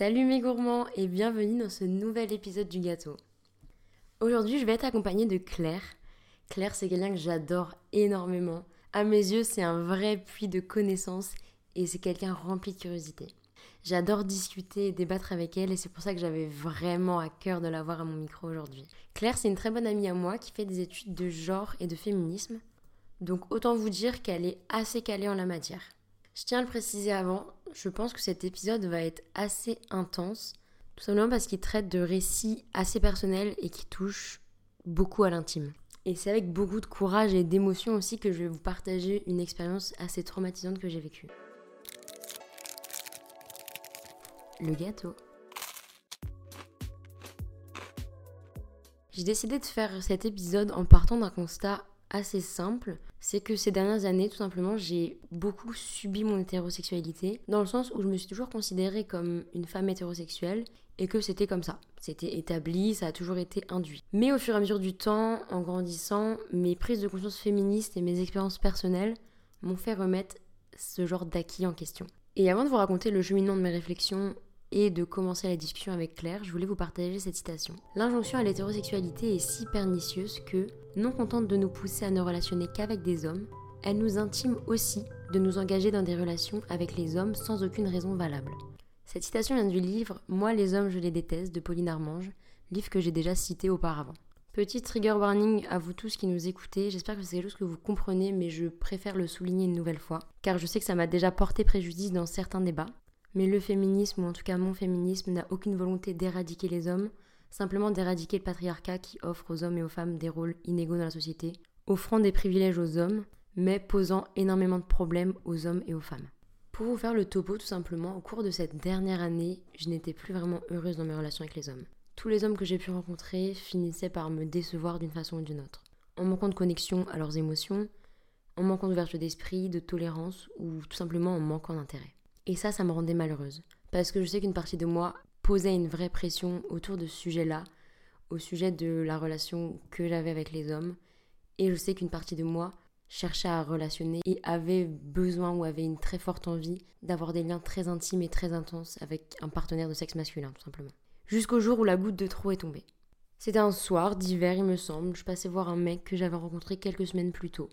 Salut mes gourmands et bienvenue dans ce nouvel épisode du gâteau. Aujourd'hui, je vais être accompagnée de Claire. Claire, c'est quelqu'un que j'adore énormément. À mes yeux, c'est un vrai puits de connaissances et c'est quelqu'un rempli de curiosité. J'adore discuter et débattre avec elle et c'est pour ça que j'avais vraiment à cœur de l'avoir à mon micro aujourd'hui. Claire, c'est une très bonne amie à moi qui fait des études de genre et de féminisme. Donc autant vous dire qu'elle est assez calée en la matière. Je tiens à le préciser avant, je pense que cet épisode va être assez intense, tout simplement parce qu'il traite de récits assez personnels et qui touchent beaucoup à l'intime. Et c'est avec beaucoup de courage et d'émotion aussi que je vais vous partager une expérience assez traumatisante que j'ai vécue. Le gâteau. J'ai décidé de faire cet épisode en partant d'un constat assez simple, c'est que ces dernières années, tout simplement, j'ai beaucoup subi mon hétérosexualité, dans le sens où je me suis toujours considérée comme une femme hétérosexuelle et que c'était comme ça. C'était établi, ça a toujours été induit. Mais au fur et à mesure du temps, en grandissant, mes prises de conscience féministes et mes expériences personnelles m'ont fait remettre ce genre d'acquis en question. Et avant de vous raconter le cheminement de mes réflexions et de commencer la discussion avec Claire, je voulais vous partager cette citation. L'injonction à l'hétérosexualité est si pernicieuse que, non contente de nous pousser à ne relationner qu'avec des hommes, elle nous intime aussi de nous engager dans des relations avec les hommes sans aucune raison valable. Cette citation vient du livre Moi les hommes je les déteste de Pauline Armange, livre que j'ai déjà cité auparavant. Petit trigger warning à vous tous qui nous écoutez, j'espère que c'est quelque chose que vous comprenez mais je préfère le souligner une nouvelle fois car je sais que ça m'a déjà porté préjudice dans certains débats. Mais le féminisme, ou en tout cas mon féminisme, n'a aucune volonté d'éradiquer les hommes, simplement d'éradiquer le patriarcat qui offre aux hommes et aux femmes des rôles inégaux dans la société, offrant des privilèges aux hommes, mais posant énormément de problèmes aux hommes et aux femmes. Pour vous faire le topo tout simplement, au cours de cette dernière année, je n'étais plus vraiment heureuse dans mes relations avec les hommes. Tous les hommes que j'ai pu rencontrer finissaient par me décevoir d'une façon ou d'une autre, en manquant de connexion à leurs émotions, en manquant d'ouverture d'esprit, de tolérance ou tout simplement en manquant d'intérêt. Et ça, ça me rendait malheureuse. Parce que je sais qu'une partie de moi posait une vraie pression autour de ce sujet-là, au sujet de la relation que j'avais avec les hommes. Et je sais qu'une partie de moi cherchait à relationner et avait besoin ou avait une très forte envie d'avoir des liens très intimes et très intenses avec un partenaire de sexe masculin, tout simplement. Jusqu'au jour où la goutte de trop est tombée. C'était un soir d'hiver, il me semble, je passais voir un mec que j'avais rencontré quelques semaines plus tôt.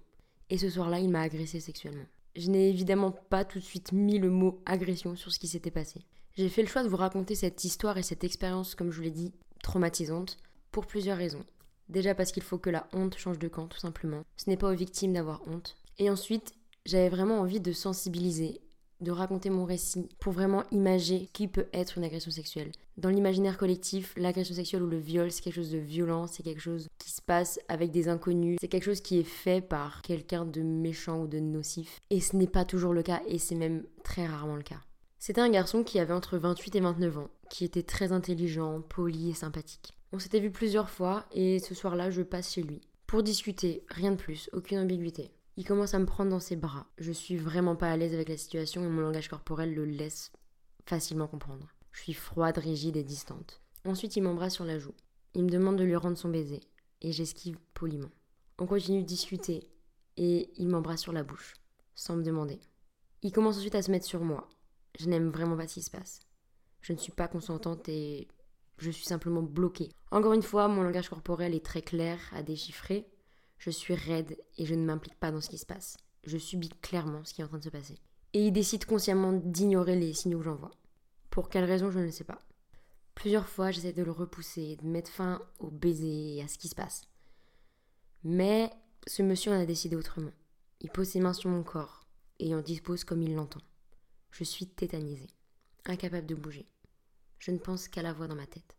Et ce soir-là, il m'a agressé sexuellement. Je n'ai évidemment pas tout de suite mis le mot agression sur ce qui s'était passé. J'ai fait le choix de vous raconter cette histoire et cette expérience, comme je vous l'ai dit, traumatisante, pour plusieurs raisons. Déjà parce qu'il faut que la honte change de camp, tout simplement. Ce n'est pas aux victimes d'avoir honte. Et ensuite, j'avais vraiment envie de sensibiliser de raconter mon récit pour vraiment imager qui peut être une agression sexuelle. Dans l'imaginaire collectif, l'agression sexuelle ou le viol, c'est quelque chose de violent, c'est quelque chose qui se passe avec des inconnus, c'est quelque chose qui est fait par quelqu'un de méchant ou de nocif. Et ce n'est pas toujours le cas, et c'est même très rarement le cas. C'était un garçon qui avait entre 28 et 29 ans, qui était très intelligent, poli et sympathique. On s'était vu plusieurs fois, et ce soir-là, je passe chez lui. Pour discuter, rien de plus, aucune ambiguïté. Il commence à me prendre dans ses bras. Je suis vraiment pas à l'aise avec la situation et mon langage corporel le laisse facilement comprendre. Je suis froide, rigide et distante. Ensuite, il m'embrasse sur la joue. Il me demande de lui rendre son baiser et j'esquive poliment. On continue de discuter et il m'embrasse sur la bouche, sans me demander. Il commence ensuite à se mettre sur moi. Je n'aime vraiment pas ce qui se passe. Je ne suis pas consentante et je suis simplement bloquée. Encore une fois, mon langage corporel est très clair à déchiffrer. Je suis raide et je ne m'implique pas dans ce qui se passe. Je subis clairement ce qui est en train de se passer. Et il décide consciemment d'ignorer les signaux que j'envoie. Pour quelle raison, je ne sais pas. Plusieurs fois, j'essaie de le repousser, de mettre fin au baiser et à ce qui se passe. Mais ce monsieur en a décidé autrement. Il pose ses mains sur mon corps et en dispose comme il l'entend. Je suis tétanisée, incapable de bouger. Je ne pense qu'à la voix dans ma tête.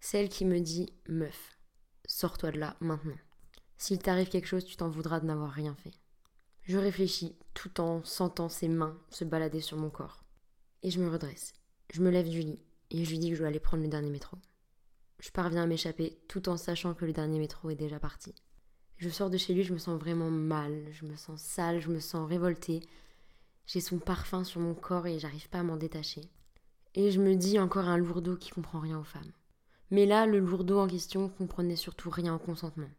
Celle qui me dit Meuf, sors-toi de là maintenant. S'il t'arrive quelque chose, tu t'en voudras de n'avoir rien fait. Je réfléchis, tout en sentant ses mains se balader sur mon corps. Et je me redresse. Je me lève du lit et je lui dis que je dois aller prendre le dernier métro. Je parviens à m'échapper tout en sachant que le dernier métro est déjà parti. Je sors de chez lui, je me sens vraiment mal, je me sens sale, je me sens révoltée. J'ai son parfum sur mon corps et j'arrive pas à m'en détacher. Et je me dis encore un lourdeau qui comprend rien aux femmes. Mais là, le lourdeau en question comprenait surtout rien au consentement.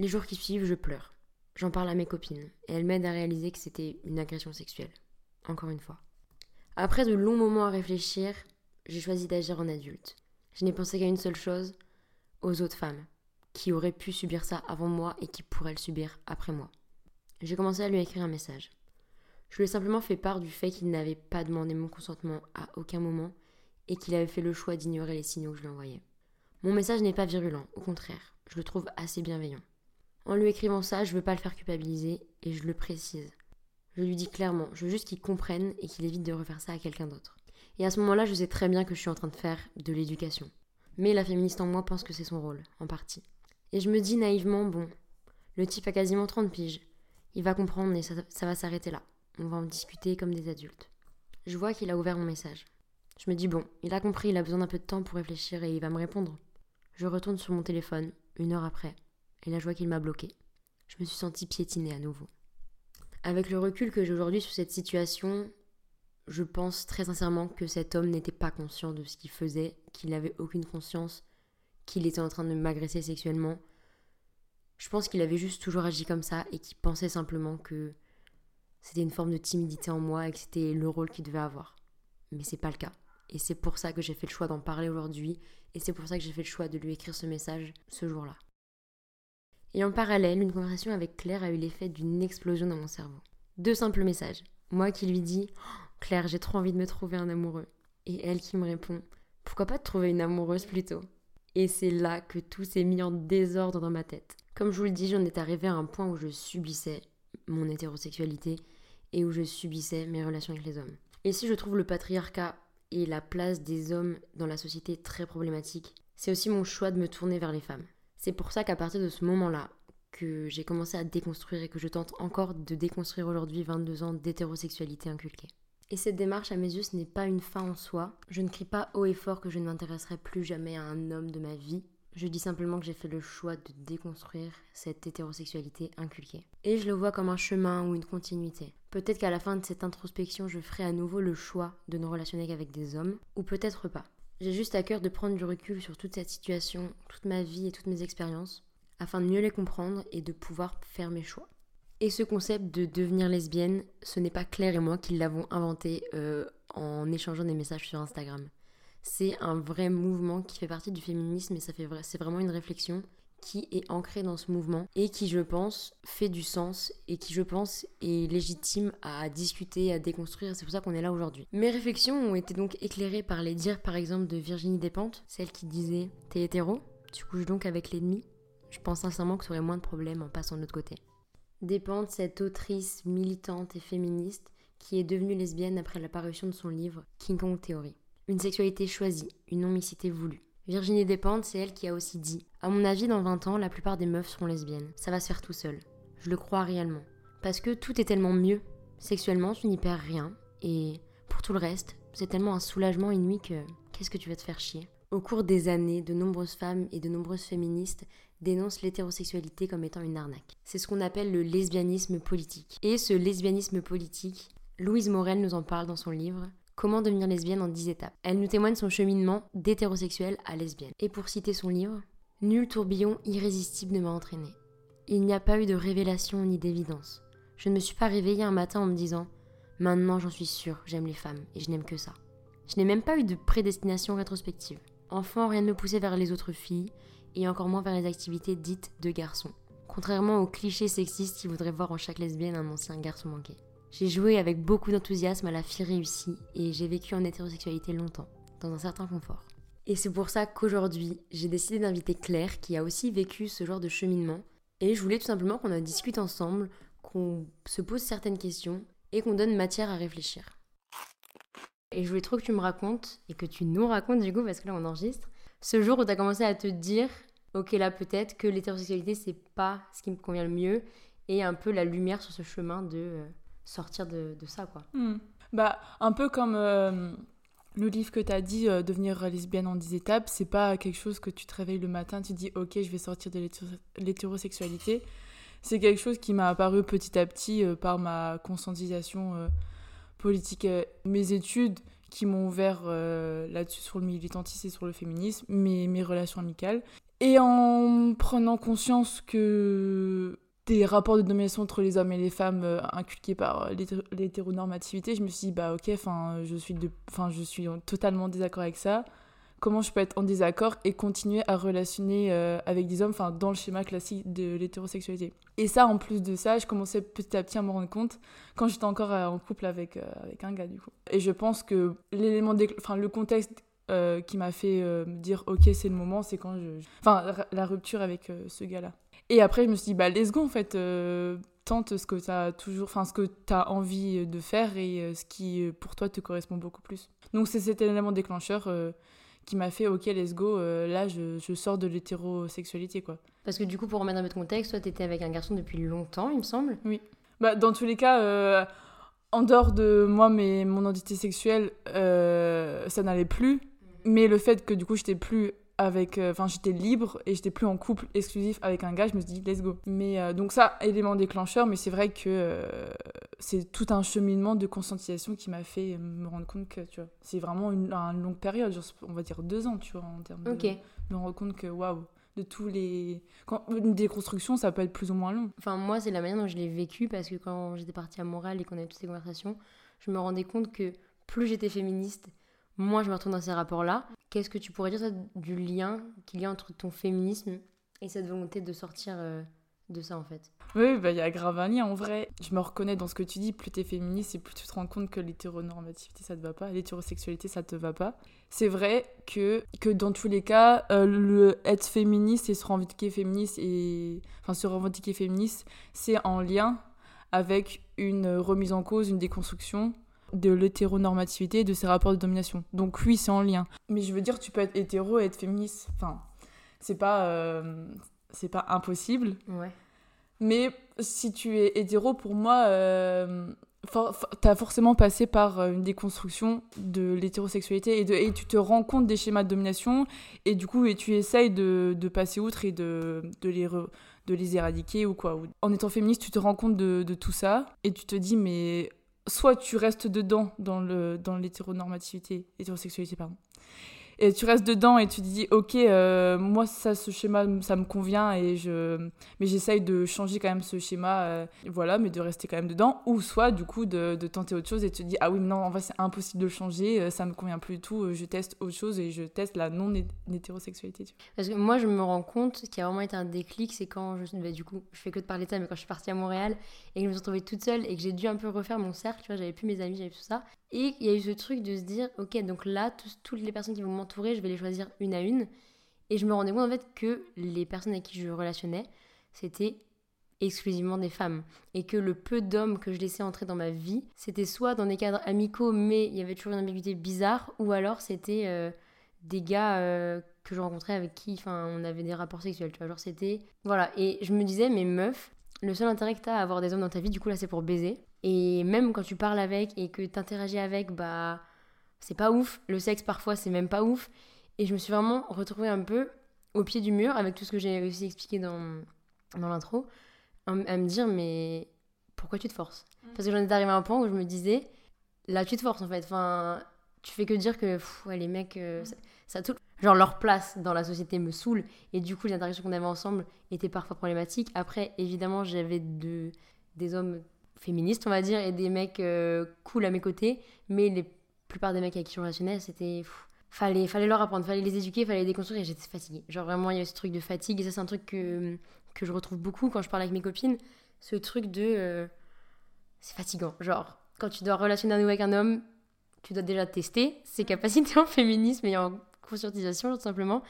Les jours qui suivent, je pleure. J'en parle à mes copines et elles m'aident à réaliser que c'était une agression sexuelle. Encore une fois. Après de longs moments à réfléchir, j'ai choisi d'agir en adulte. Je n'ai pensé qu'à une seule chose, aux autres femmes, qui auraient pu subir ça avant moi et qui pourraient le subir après moi. J'ai commencé à lui écrire un message. Je lui ai simplement fait part du fait qu'il n'avait pas demandé mon consentement à aucun moment et qu'il avait fait le choix d'ignorer les signaux que je lui envoyais. Mon message n'est pas virulent, au contraire, je le trouve assez bienveillant. En lui écrivant ça, je veux pas le faire culpabiliser et je le précise. Je lui dis clairement, je veux juste qu'il comprenne et qu'il évite de refaire ça à quelqu'un d'autre. Et à ce moment-là, je sais très bien que je suis en train de faire de l'éducation. Mais la féministe en moi pense que c'est son rôle, en partie. Et je me dis naïvement, bon, le type a quasiment 30 piges. Il va comprendre et ça, ça va s'arrêter là. On va en discuter comme des adultes. Je vois qu'il a ouvert mon message. Je me dis, bon, il a compris, il a besoin d'un peu de temps pour réfléchir et il va me répondre. Je retourne sur mon téléphone, une heure après, et là je vois qu'il m'a bloqué. Je me suis sentie piétinée à nouveau. Avec le recul que j'ai aujourd'hui sur cette situation, je pense très sincèrement que cet homme n'était pas conscient de ce qu'il faisait, qu'il n'avait aucune conscience qu'il était en train de m'agresser sexuellement. Je pense qu'il avait juste toujours agi comme ça et qu'il pensait simplement que c'était une forme de timidité en moi et que c'était le rôle qu'il devait avoir. Mais c'est pas le cas. Et c'est pour ça que j'ai fait le choix d'en parler aujourd'hui et c'est pour ça que j'ai fait le choix de lui écrire ce message ce jour-là. Et en parallèle, une conversation avec Claire a eu l'effet d'une explosion dans mon cerveau. Deux simples messages. Moi qui lui dis oh, Claire, j'ai trop envie de me trouver un amoureux. Et elle qui me répond Pourquoi pas te trouver une amoureuse plutôt? Et c'est là que tout s'est mis en désordre dans ma tête. Comme je vous le dis, j'en étais arrivée à un point où je subissais mon hétérosexualité et où je subissais mes relations avec les hommes. Et si je trouve le patriarcat et la place des hommes dans la société très problématique, c'est aussi mon choix de me tourner vers les femmes. C'est pour ça qu'à partir de ce moment-là, que j'ai commencé à déconstruire et que je tente encore de déconstruire aujourd'hui 22 ans d'hétérosexualité inculquée. Et cette démarche, à mes yeux, ce n'est pas une fin en soi. Je ne crie pas haut et fort que je ne m'intéresserai plus jamais à un homme de ma vie. Je dis simplement que j'ai fait le choix de déconstruire cette hétérosexualité inculquée. Et je le vois comme un chemin ou une continuité. Peut-être qu'à la fin de cette introspection, je ferai à nouveau le choix de ne relationner qu'avec des hommes, ou peut-être pas. J'ai juste à cœur de prendre du recul sur toute cette situation, toute ma vie et toutes mes expériences, afin de mieux les comprendre et de pouvoir faire mes choix. Et ce concept de devenir lesbienne, ce n'est pas Claire et moi qui l'avons inventé euh, en échangeant des messages sur Instagram. C'est un vrai mouvement qui fait partie du féminisme et c'est vraiment une réflexion qui est ancrée dans ce mouvement et qui, je pense, fait du sens et qui, je pense, est légitime à discuter, à déconstruire. C'est pour ça qu'on est là aujourd'hui. Mes réflexions ont été donc éclairées par les dires, par exemple, de Virginie Despentes, celle qui disait T'es hétéro Tu couches donc avec l'ennemi Je pense sincèrement que tu aurais moins de problèmes en passant de l'autre côté. Despentes, cette autrice militante et féministe qui est devenue lesbienne après la parution de son livre King Kong Theory. Une sexualité choisie, une non-mixité voulue. Virginie Despentes, c'est elle qui a aussi dit À mon avis, dans 20 ans, la plupart des meufs seront lesbiennes. Ça va se faire tout seul. Je le crois réellement. Parce que tout est tellement mieux. Sexuellement, tu n'y perds rien. Et pour tout le reste, c'est tellement un soulagement inouï que qu'est-ce que tu vas te faire chier? Au cours des années, de nombreuses femmes et de nombreuses féministes dénoncent l'hétérosexualité comme étant une arnaque. C'est ce qu'on appelle le lesbianisme politique. Et ce lesbianisme politique, Louise Morel nous en parle dans son livre Comment devenir lesbienne en 10 étapes. Elle nous témoigne son cheminement d'hétérosexuelle à lesbienne. Et pour citer son livre, Nul tourbillon irrésistible ne m'a entraîné. Il n'y a pas eu de révélation ni d'évidence. Je ne me suis pas réveillée un matin en me disant Maintenant j'en suis sûre, j'aime les femmes et je n'aime que ça. Je n'ai même pas eu de prédestination rétrospective. Enfant, rien ne me poussait vers les autres filles et encore moins vers les activités dites de garçons. Contrairement aux clichés sexistes qui voudraient voir en chaque lesbienne un ancien garçon manqué. J'ai joué avec beaucoup d'enthousiasme à la fille réussie et j'ai vécu en hétérosexualité longtemps, dans un certain confort. Et c'est pour ça qu'aujourd'hui, j'ai décidé d'inviter Claire qui a aussi vécu ce genre de cheminement et je voulais tout simplement qu'on en discute ensemble, qu'on se pose certaines questions et qu'on donne matière à réfléchir. Et je voulais trop que tu me racontes et que tu nous racontes du coup parce que là on enregistre ce jour où tu as commencé à te dire OK là peut-être que l'hétérosexualité c'est pas ce qui me convient le mieux et un peu la lumière sur ce chemin de euh, sortir de, ça, quoi. Hmm. Bah, un peu comme euh, le livre que tu as dit, euh, Devenir lesbienne en 10 étapes, c'est pas quelque chose que tu te réveilles le matin, tu dis, ok, je vais sortir de l'hétérosexualité. C'est quelque chose qui m'a apparu petit à petit euh, par ma conscientisation politique, mes études qui m'ont ouvert là-dessus sur le militantisme et sur le féminisme, mes, mes relations amicales. Et en prenant conscience que des rapports de domination entre les hommes et les femmes euh, inculqués par euh, l'hétéronormativité, je me suis dit, bah ok, je, suis de, je suis totalement en désaccord avec ça. Comment je peux être en désaccord et continuer à relationner euh, avec des hommes dans le schéma classique de l'hétérosexualité? Et ça, en plus de ça, je commençais petit à petit à me rendre compte quand j'étais encore en couple avec, avec un gars, du coup. Et je pense que l'élément, enfin, le contexte qui m'a fait dire ok c'est le moment c'est quand je enfin la rupture avec ce gars là et après, je me suis dit, bah, let's go, en fait. Euh, tente ce que tu as toujours, enfin, ce que tu as envie de faire et euh, ce qui, euh, pour toi, te correspond beaucoup plus. Donc, c'est cet élément déclencheur qui m'a fait, ok, let's go, là, je, je sors de l'hétérosexualité, quoi. Parce que du coup, pour remettre un peu de contexte, toi, t'étais avec un garçon depuis longtemps, il me semble. Oui. Bah, dans tous les cas, en dehors de moi, mais mon identité sexuelle, ça n'allait plus. Mm. Mais le fait que du coup, j'étais plus avec euh, enfin j'étais libre et j'étais plus en couple exclusif avec un gars je me suis dit let's go. Mais euh, donc ça élément déclencheur mais c'est vrai que euh, c'est tout un cheminement de conscientisation qui m'a fait me rendre compte que tu vois c'est vraiment une, longue période on va dire deux ans tu vois en termes de me rendre compte que waouh de tous les quand une déconstruction ça peut être plus ou moins long. Enfin moi c'est la manière dont je l'ai vécu parce que quand j'étais partie à Montréal et qu'on avait toutes ces conversations je me rendais compte que plus j'étais féministe moi, je me retrouve dans ces rapports-là. Qu'est-ce que tu pourrais dire du lien qu'il y a entre ton féminisme et cette volonté de sortir euh, de ça, en fait? Oui, bah, il y a grave un lien, en vrai. Je me reconnais dans ce que tu dis. Plus tu es féministe et plus tu te rends compte que l'hétéronormativité, ça te va pas. L'hétérosexualité, ça te va pas. C'est vrai que, que dans tous les cas, euh, le être féministe et se revendiquer féministe, et... enfin, se revendiquer féministe, c'est en lien avec une remise en cause, une déconstruction de l'hétéronormativité et de ces rapports de domination. Donc oui, c'est en lien. Mais je veux dire, tu peux être hétéro et être féministe. Enfin, c'est pas, euh, c'est pas impossible. Ouais. Mais si tu es hétéro, pour moi, euh, t'as forcément passé par euh, une déconstruction de l'hétérosexualité et, de, et tu te rends compte des schémas de domination et du coup et tu essayes de, de passer outre et de, de les de les éradiquer ou quoi. En étant féministe, tu te rends compte de, de tout ça et tu te dis mais soit tu restes dedans dans l'hétéronormativité, hétérosexualité pardon, et tu restes dedans et tu te dis ok euh, moi ça ce schéma ça me convient et je mais j'essaye de changer quand même ce schéma euh, voilà mais de rester quand même dedans. Ou soit du coup de, de tenter autre chose et tu te dis ah oui mais non en fait c'est impossible de le changer euh, ça me convient plus du tout je teste autre chose et je teste la non hétérosexualité parce que moi je me rends compte ce qui a vraiment été un déclic c'est quand je bah, du coup je fais que de parler de ça mais quand je suis partie à Montréal et que je me suis retrouvée toute seule et que j'ai dû un peu refaire mon cercle tu vois j'avais plus mes amis j'avais tout ça. Et il y a eu ce truc de se dire, ok, donc là, toutes les personnes qui vont je vais les choisir une à une. Et je me rendais compte en fait que les personnes avec qui je relationnais, c'était exclusivement des femmes. Et que le peu d'hommes que je laissais entrer dans ma vie, c'était soit dans des cadres amicaux, mais il y avait toujours une ambiguïté bizarre, ou alors c'était euh, des gars euh, que je rencontrais avec qui on avait des rapports sexuels. Tu vois, genre c'était. Voilà. Et je me disais, mais meuf, le seul intérêt que t'as à avoir des hommes dans ta vie, du coup là, c'est pour baiser. Et même quand tu parles avec et que tu interagis avec, bah, c'est pas ouf. Le sexe, parfois, c'est même pas ouf. Et je me suis vraiment retrouvée un peu au pied du mur avec tout ce que j'ai réussi à expliquer dans, dans l'intro, à, me dire, mais pourquoi tu te forces? Mm. Parce que j'en étais arrivée à un point où je me disais, là, tu te forces en fait. Enfin, tu fais que dire que les mecs, euh, ça, ça tout. Genre, leur place dans la société me saoule. Et du coup, les interactions qu'on avait ensemble étaient parfois problématiques. Après, évidemment, j'avais de, des hommes féministes, on va dire, et des mecs euh, cool à mes côtés. Mais les plupart des mecs avec qui je relationnais, c'était. Fallait, fallait leur apprendre, fallait les éduquer, fallait les déconstruire et j'étais fatiguée. Genre vraiment, il y a ce truc de fatigue et ça, c'est un truc que, que je retrouve beaucoup quand je parle avec mes copines. Ce truc de. Euh, c'est fatigant. Genre, quand tu dois relationner à nouveau avec un homme, tu dois déjà tester ses capacités en féminisme et en conscientisation, tout simplement.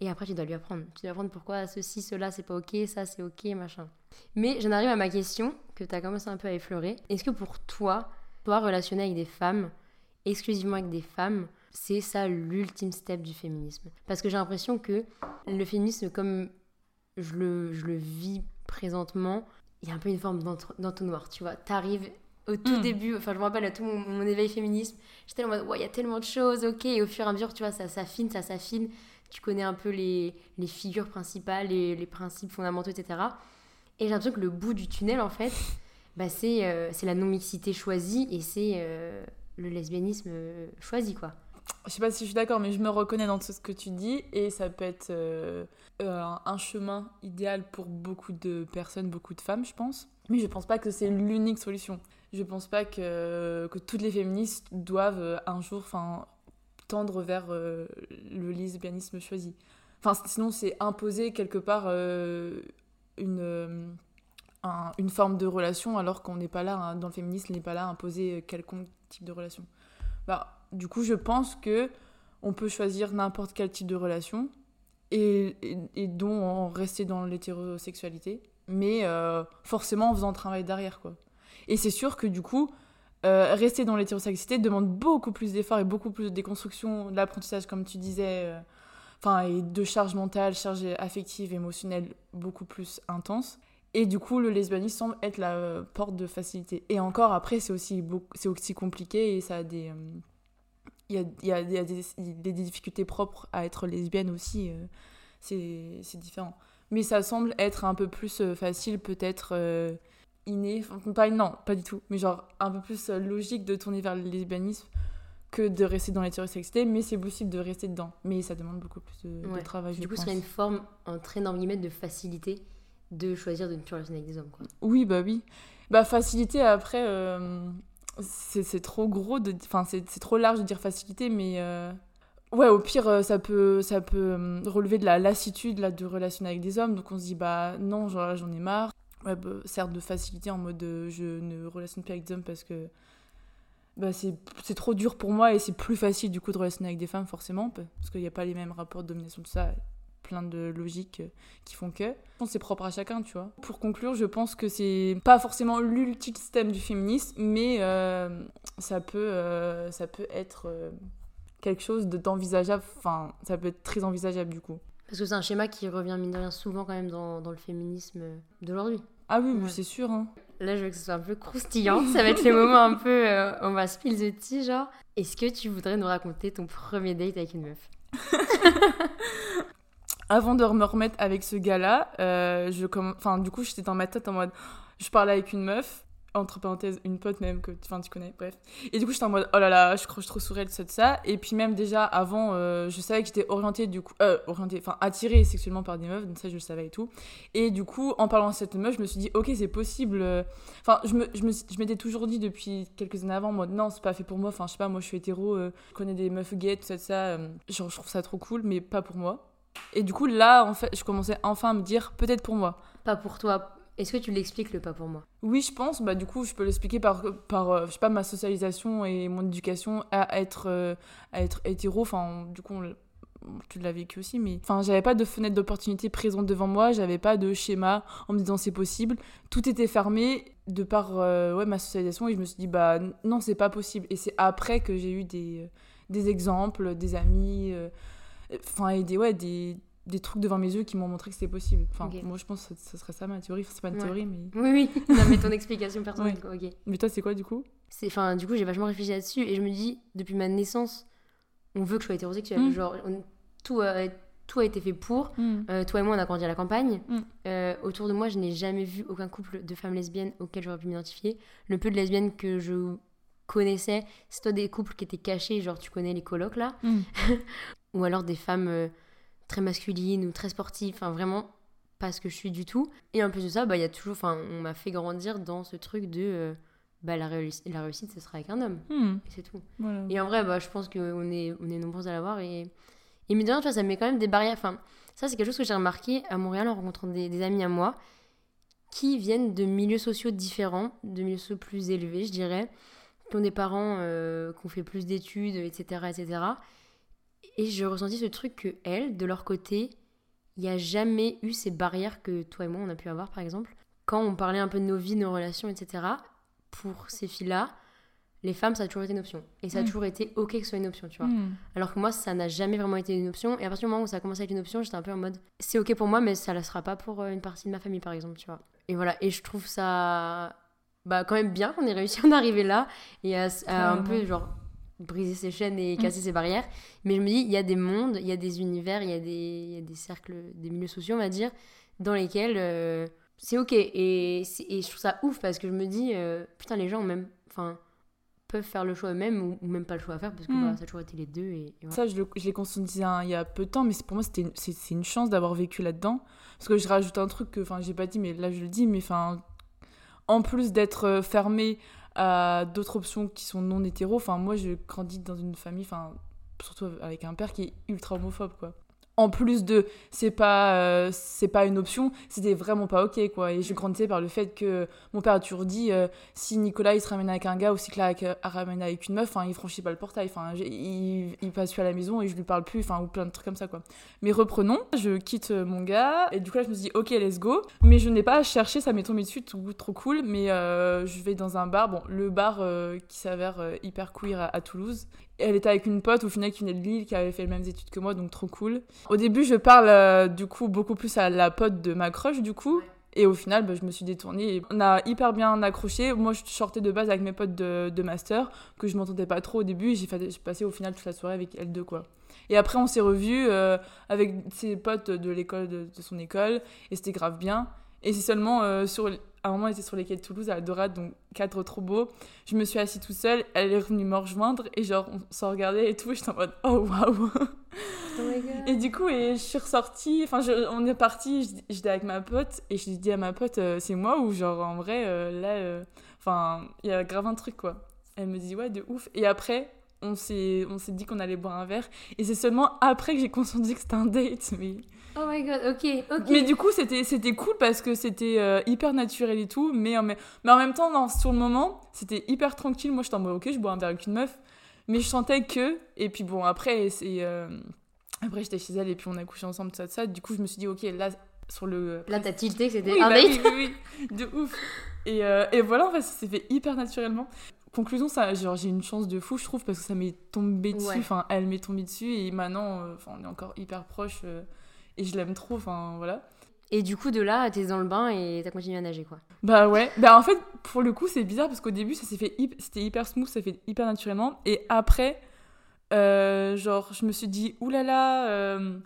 Et après, tu dois lui apprendre. Tu dois apprendre pourquoi ceci, cela, c'est pas ok, ça, c'est ok, machin. Mais j'en arrive à ma question, que tu as commencé un peu à effleurer. Est-ce que pour toi, toi, relationner avec des femmes, exclusivement avec des femmes, c'est ça l'ultime step du féminisme Parce que j'ai l'impression que le féminisme, comme je le, je le vis présentement, il y a un peu une forme d'entonnoir, tu vois. T'arrives au tout hmm. début, enfin je me rappelle à tout mon, éveil féminisme, j'étais en mode, ouais, il y a tellement de choses, ok, et au fur et à mesure, tu vois, ça s'affine, ça s'affine, tu connais un peu les, les figures principales, les, les, principes fondamentaux, etc. Et j'ai l'impression que le bout du tunnel, en fait, bah, c'est euh, la non-mixité choisie et c'est euh, le lesbianisme euh, choisi, quoi. je sais pas si je suis d'accord, mais je me reconnais dans tout ce que tu dis et ça peut être un chemin idéal pour beaucoup de personnes, beaucoup de femmes, je pense. Mais je pense pas que c'est l'unique solution. Je pense pas que, que toutes les féministes doivent un jour tendre vers le lesbianisme choisi. Enfin, sinon, c'est imposer quelque part euh, une, euh, une forme de relation alors qu'on n'est pas là, hein, dans le féminisme, n'est pas là imposer quelconque type de relation. Bah, du coup, je pense que on peut choisir n'importe quel type de relation et, et, dont en rester dans l'hétérosexualité, mais euh, forcément en faisant un travail derrière, quoi. Et c'est sûr que du coup, rester dans l'hétérosexualité demande beaucoup plus d'efforts et beaucoup plus de déconstruction, de l'apprentissage, comme tu disais, enfin, et de charge mentale, charge affective, émotionnelle beaucoup plus intense. Et du coup, le lesbianisme semble être la euh, porte de facilité. Et encore, après, c'est aussi, c'est aussi compliqué et ça a des. Euh, il y, a, y, a, y a, des, des, difficultés propres à être lesbienne aussi. Euh, c'est différent. Mais ça semble être un peu plus facile, peut-être inné. Enfin, pas, non, pas du tout. Mais genre un peu plus logique de tourner vers le lesbianisme que de rester dans l'hétérosexualité, mais c'est possible de rester dedans. Mais ça demande beaucoup plus de, travail. Du coup, ce serait une forme, un très énorme de facilité de choisir de ne plus relationner avec des hommes. Quoi. Oui, bah oui. Bah, facilité, après, euh, c'est trop gros, de... enfin, c'est trop large de dire facilité, mais. Euh, ouais, au pire, euh, ça peut, ça peut relever de la lassitude là, de relationner avec des hommes. Donc on se dit, bah non, j'en ai marre. Ouais, bah, certes, de facilité en mode je ne relationne plus avec des hommes parce que bah, c'est trop dur pour moi et c'est plus facile du coup de relationner avec des femmes forcément parce qu'il n'y a pas les mêmes rapports de domination de ça plein de logiques euh, qui font que je pense c'est propre à chacun tu vois pour conclure je pense que c'est pas forcément l'ultime du féminisme mais euh, ça peut euh, ça peut être quelque chose d'envisageable enfin ça peut être très envisageable du coup parce que c'est un schéma qui revient mine de rien souvent quand même dans, dans le féminisme d'aujourd'hui ah oui, c'est sûr hein. Là, je veux que ce soit un peu croustillant. Ça va être le moment un peu. Euh, on va spill the tea, genre. Est-ce que tu voudrais nous raconter ton premier date avec une meuf? Avant de me remettre avec ce gars-là, euh, je enfin, du coup, j'étais en mode. Je parlais avec une meuf entre parenthèses, une pote même que enfin, tu connais, bref. Et du coup, j'étais en mode, oh là là, je croche trop sur elle, ça, ça. Et puis même déjà, avant, euh, je savais que j'étais orientée, du coup, euh, orientée, enfin, attirée sexuellement par des meufs, donc ça, je le savais et tout. Et du coup, en parlant de cette meuf, je me suis dit, ok, c'est possible. Euh, enfin, je, me, je, me, je m'étais toujours dit depuis quelques années avant, moi, non, c'est pas fait pour moi. Enfin, je sais pas, moi, je suis hétéro, je connais des meufs gays, tout ça, tout ça. genre, je trouve ça trop cool, mais pas pour moi. Et du coup, là, en fait, je commençais enfin à me dire, peut-être pour moi. Pas pour toi, est-ce que tu l'expliques le pas pour moi? Oui, je pense. Bah, du coup, je peux l'expliquer par, par euh, je sais pas, ma socialisation et mon éducation à être, euh, à être hétéro. Enfin, du coup, tu l'as vécu aussi, mais enfin, j'avais pas de fenêtre d'opportunité présente devant moi, j'avais pas de schéma en me disant c'est possible. Tout était fermé de par euh, ouais, ma socialisation et je me suis dit bah non, c'est pas possible. Et c'est après que j'ai eu des, des exemples, des amis, enfin, et des, ouais, des, des trucs devant mes yeux qui m'ont montré que c'était possible. Enfin, moi, je pense que ce serait ça ma théorie. c'est pas une théorie, mais. Oui, oui. non, mais ton explication personnelle, ok. Mais toi, c'est quoi du coup? C'est, enfin, Du coup, j'ai vachement réfléchi là-dessus et je me dis, depuis ma naissance, on veut que je sois hétérosexuelle. Hmm. Genre, tout, a, tout a été fait pour. Hmm. Euh, toi et moi, on a grandi à la campagne. Hmm. Euh, autour de moi, je n'ai jamais vu aucun couple de femmes lesbiennes auquel j'aurais pu m'identifier. Le peu de lesbiennes que je connaissais, c'est toi des couples qui étaient cachés, genre tu connais les colocs là. Ou alors des femmes. Euh, très masculine ou très sportive, enfin vraiment pas ce que je suis du tout. Et en plus de ça, bah, y a toujours, enfin, on m'a fait grandir dans ce truc de euh, bah, la, réussite, la réussite, ce sera avec un homme. Hmm. Et c'est tout. Et en vrai, bah, je pense qu'on est, on est nombreux à l'avoir. Et, et mais de tu vois, ça met quand même des barrières. Enfin, ça, c'est quelque chose que j'ai remarqué à Montréal en rencontrant des, amis à moi qui viennent de milieux sociaux différents, de milieux sociaux plus élevés, je dirais, qui ont des parents euh, qui ont fait plus d'études, etc., etc. Et je ressentis ce truc que elles, de leur côté, il n'y a jamais eu ces barrières que toi et moi on a pu avoir par exemple. Quand on parlait un peu de nos vies, nos relations, etc., pour ces filles-là, les femmes, ça a toujours été une option. Et ça a mm. toujours été ok que ce soit une option, tu vois. Mm. Alors que moi, ça n'a jamais vraiment été une option. Et à partir du moment où ça a commencé à être une option, j'étais un peu en mode c'est ok pour moi, mais ça ne sera pas pour euh, une partie de ma famille, par exemple, tu vois. Et voilà. Et je trouve ça bah, quand même bien qu'on ait réussi à en arriver là et à un peu genre briser ses chaînes et mm. casser ses barrières. Mais je me dis, il y a des mondes, il y a des univers, il y, a des, y a des cercles, des milieux sociaux, on va dire, dans lesquels euh, c'est ok. Et, et, je trouve ça ouf parce que je me dis, euh, putain, les gens même. Enfin, peuvent faire le choix eux-mêmes ou, ou même pas le choix à faire parce que Mm. bah, ça a toujours été les deux. Et. Ça, je l'ai conscientisé il y a peu de temps, mais c'est- pour moi, c'était une- c'est c'est une chance d'avoir vécu là-dedans. Parce que je rajoute un truc que, enfin, j'ai pas dit, mais là, je le dis, mais enfin, en plus d'être euh, fermé à d'autres options qui sont non hétéro, enfin, moi, je grandis dans une famille, enfin, surtout avec un père qui est ultra homophobe, quoi. En plus de, c'est pas, euh, c'est pas une option, c'était vraiment pas ok, quoi. Et je grandissais par le fait que mon père a toujours dit, euh, si Nicolas il se ramène avec un gars ou si Clara se ramène avec une meuf, enfin, il franchit pas le portail, enfin, il, passe plus à la maison et je lui parle plus, enfin, ou plein de trucs comme ça, quoi. Mais reprenons, je quitte euh, mon gars et du coup là je me suis dit, ok, let's go. Mais je n'ai pas cherché, ça m'est tombé dessus, tout, trop cool. Mais euh, je vais dans un bar, bon, le bar euh, qui s'avère euh, hyper queer à Toulouse. Elle était avec une pote au final qui venait de Lille, qui avait fait les mêmes études que moi, donc trop cool. Au début, je parle euh, du coup beaucoup plus à la pote de ma crush, du coup. Et au final, bah, je me suis détournée. et On a hyper bien accroché. Moi, je sortais de base avec mes potes de, de master, que je m'entendais pas trop au début. j'ai passé au final toute la soirée avec elles deux, quoi. Et après, on s'est revus euh, avec ses potes de l'école, de, de son école, et c'était grave bien. Et c'est seulement euh, sur. À un moment, on était sur les quais de Toulouse, à Dorade, donc cadre trop beau. Je me suis assise toute seule, elle est revenue me rejoindre, et genre, on s'en regardait et tout, et j'étais en mode, oh waouh! Oh. Et du coup, et je suis ressortie, enfin, on est parti, j'étais avec ma pote, et je lui ai dit à ma pote, euh, c'est moi ou genre, en vrai, euh, là, enfin, il y a grave un truc, quoi. Elle me dit, ouais, de ouf. Et après, on s'est dit qu'on allait boire un verre, et c'est seulement après que j'ai conscientisé que c'était un date, mais... Oh my god, ok, ok. Mais du coup, c'était c'était cool parce que c'était euh, hyper naturel et tout, mais, en- mais, mais en même temps, non, sur le moment, c'était hyper tranquille. Moi, j'étais en mode, ok, je bois un verre avec une meuf, mais je sentais que. Et puis bon, après, c'est. euh, après, j'étais chez elle et puis on a couché ensemble, tout ça, tout ça. Du coup, je me suis dit, ok, là, sur le. Là, t'as tilté que c'était Oui, un bah date oui, oui, oui, de ouf. Et, euh, et voilà, en fait, ça s'est fait hyper naturellement. Conclusion, ça, genre, j'ai une chance de fou, je trouve, parce que ça m'est tombé dessus. Ouais. Enfin, elle m'est tombée dessus et maintenant, euh, on est encore hyper proches euh, et je l'aime trop. Enfin, voilà. Et du coup, de là, t'es dans le bain et t'as continué à nager, quoi. Bah ouais. Bah en fait, pour le coup, c'est bizarre parce qu'au début, ça s'est fait, c'était hyper smooth, ça fait hyper naturellement. Et après, euh, genre, je me suis dit, oulala. euh,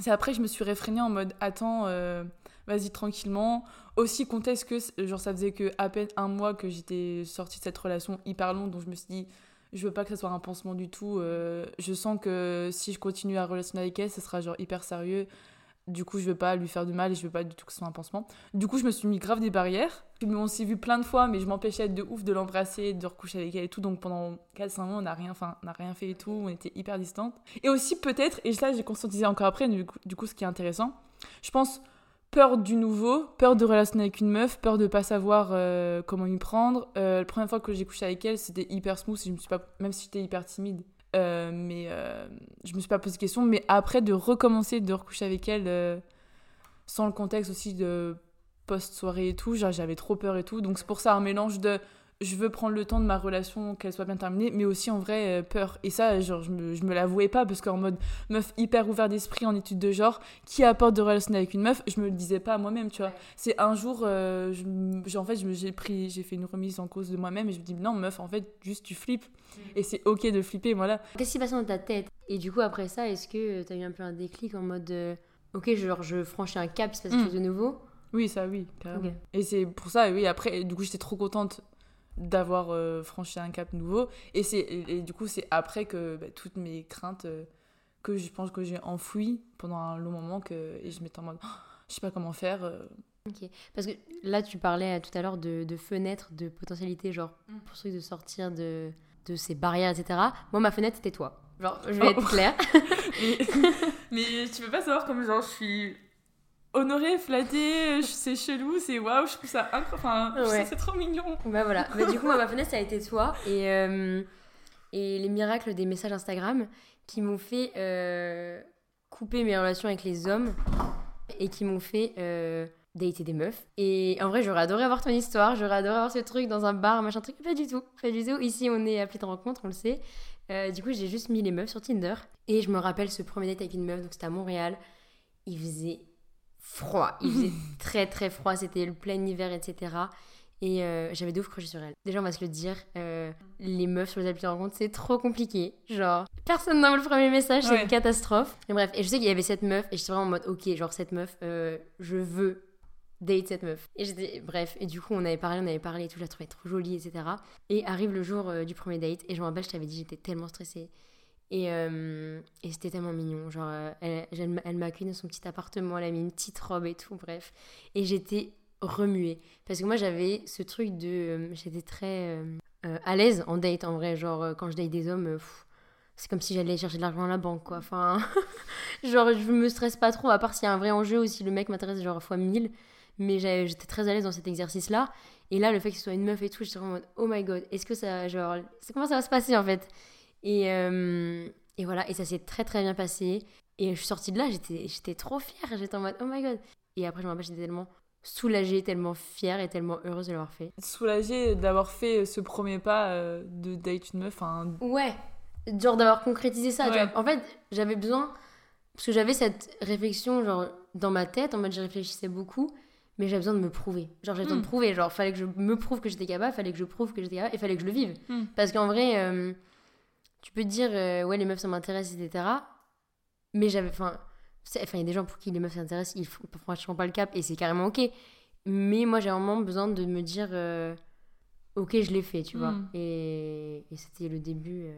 C'est après, je me suis réfrénée en mode, attends, euh, vas-y tranquillement. Aussi, contexte que, c- genre, ça faisait que à peine un mois que j'étais sortie de cette relation hyper longue, donc je me suis dit, je veux pas que ça soit un pansement du tout. euh, je sens que si je continue à relationner avec elle, ça sera genre hyper sérieux. Du coup, je veux pas lui faire de mal et je veux pas du tout que ce soit un pansement. Du coup, je me suis mis grave des barrières. On s'est vu plein de fois, mais je m'empêchais de ouf de l'embrasser, de recoucher avec elle et tout. Donc pendant 4-5 mois, on n'a rien, rien fait et tout. On était hyper distantes. Et aussi, peut-être, et ça, j'ai conscientisé encore après, du du coup, ce qui est intéressant, je pense peur du nouveau, peur de relationner avec une meuf, peur de pas savoir euh, comment y prendre. Euh, la première fois que j'ai couché avec elle, c'était hyper smooth. Je me suis pas, même si j'étais hyper timide, euh, mais je me suis pas posé de questions. Mais après, de recommencer, de recoucher avec elle, sans le contexte aussi de post-soirée et tout, j'avais trop peur et tout. Donc c'est pour ça un mélange de je veux prendre le temps de ma relation, qu'elle soit bien terminée, mais aussi en vrai euh, peur. Et ça, genre, je me, je me l'avouais pas parce qu'en mode meuf hyper ouvert d'esprit en études de genre, qui apporte de relationner avec une meuf, je me le disais pas à moi-même, tu vois. C'est un jour, euh, je en fait, je me- j'ai pris, j'ai fait une remise en cause de moi-même et je me dis non meuf, en fait, juste tu flippes et c'est ok de flipper, voilà. Qu'est-ce qui passe dans ta tête? Et du coup, après ça, est-ce que t'as eu un peu un déclic en mode. euh, ok, genre, je franchis un cap, il se passe quelque Mm. chose de nouveau? Oui, ça, oui, carrément. Et c'est pour ça, oui, après, du coup, j'étais trop contente d'avoir euh, franchi un cap nouveau. Et, c'est, et, et du coup, c'est après que bah, toutes mes craintes, euh, que je pense que j'ai enfouies pendant un long moment, que, et je m'étais en mode, Oh, je sais pas comment faire. euh. Parce que là, tu parlais tout à l'heure de, de fenêtres, de potentialités, genre, pour ceux de sortir de, de ces barrières, etc. Moi, ma fenêtre, c'était toi. Genre, je vais Oh. être claire. mais, mais tu peux pas savoir comme genre, je suis honorée, flattée, je- c'est chelou, c'est waouh, je trouve ça incroyable. Enfin, Ouais. c'est trop mignon. bah voilà. Bah, du coup, moi, ma fenêtre, ça a été toi. Et, euh, et les miracles des messages Instagram qui m'ont fait euh, couper mes relations avec les hommes et qui m'ont fait euh, dater des meufs. Et en vrai, j'aurais adoré avoir ton histoire, j'aurais adoré avoir ce truc dans un bar, machin truc. Pas du tout, pas du tout. Ici, on est appelé de rencontre, on le sait. Euh, du coup, j'ai juste mis les meufs sur Tinder. Et je me rappelle ce premier date avec une meuf, donc c'était à Montréal. Il faisait froid, il faisait très très froid, c'était le plein hiver, etc. Et euh, j'avais de ouf crush sur elle. Déjà, on va se le dire, euh, les meufs sur les applis de rencontre, c'est trop compliqué. Genre, personne n'envoie le premier message, c'est Ouais. une catastrophe. Et bref, et je sais qu'il y avait cette meuf, et j'étais vraiment en mode, ok, genre cette meuf, euh, je veux date cette meuf. Et j'étais, bref, et du coup, on avait parlé, on avait parlé et tout, je la trouvais trop jolie, etc. Et arrive le jour du premier date, et je me rappelle, je t'avais dit, j'étais tellement stressée. Et, euh, et c'était tellement mignon. Genre, euh, elle, elle, elle m'a accueilli dans son petit appartement, elle a mis une petite robe et tout, bref. Et j'étais remuée. Parce que moi, j'avais ce truc de. j'étais très à l'aise en date, en vrai. Genre, quand je date des hommes, c'est comme si j'allais chercher de l'argent à la banque, quoi. Enfin, genre, je me stresse pas trop, à part s'il y a un vrai enjeu ou si le mec m'intéresse, genre, fois 1000. Mais j'étais très à l'aise dans cet exercice-là. Et là, le fait que ce soit une meuf et tout, j'étais en mode, oh my god, est-ce que ça, genre, comment ça va se passer en fait? Et, euh, et voilà, et ça s'est très très bien passé. Et je suis sortie de là, j'étais trop fière, j'étais en mode, oh my god. Et après, je me rappelle, j'étais tellement soulagée, tellement fière et tellement heureuse de l'avoir fait. Soulagée d'avoir fait ce premier pas euh, de date une meuf. Hein. Ouais, genre d'avoir concrétisé ça. En fait, j'avais besoin, parce que j'avais cette réflexion genre dans ma tête, en mode je réfléchissais beaucoup, mais j'avais besoin de me prouver. Genre j'avais besoin de hmm. prouver, genre fallait que je me prouve que j'étais capable, fallait que je prouve que j'étais capable, et fallait que je le vive. Hmm. Parce qu'en vrai, euh, tu peux te dire, euh, ouais les meufs ça m'intéresse, etc. Mais j'avais, enfin, enfin il y a des gens pour qui les meufs s'intéressent, ils font franchement pas le cap, et c'est carrément ok. Mais moi j'ai vraiment besoin de me dire, euh, ok je l'ai fait, tu vois. Hmm. Et, et c'était le début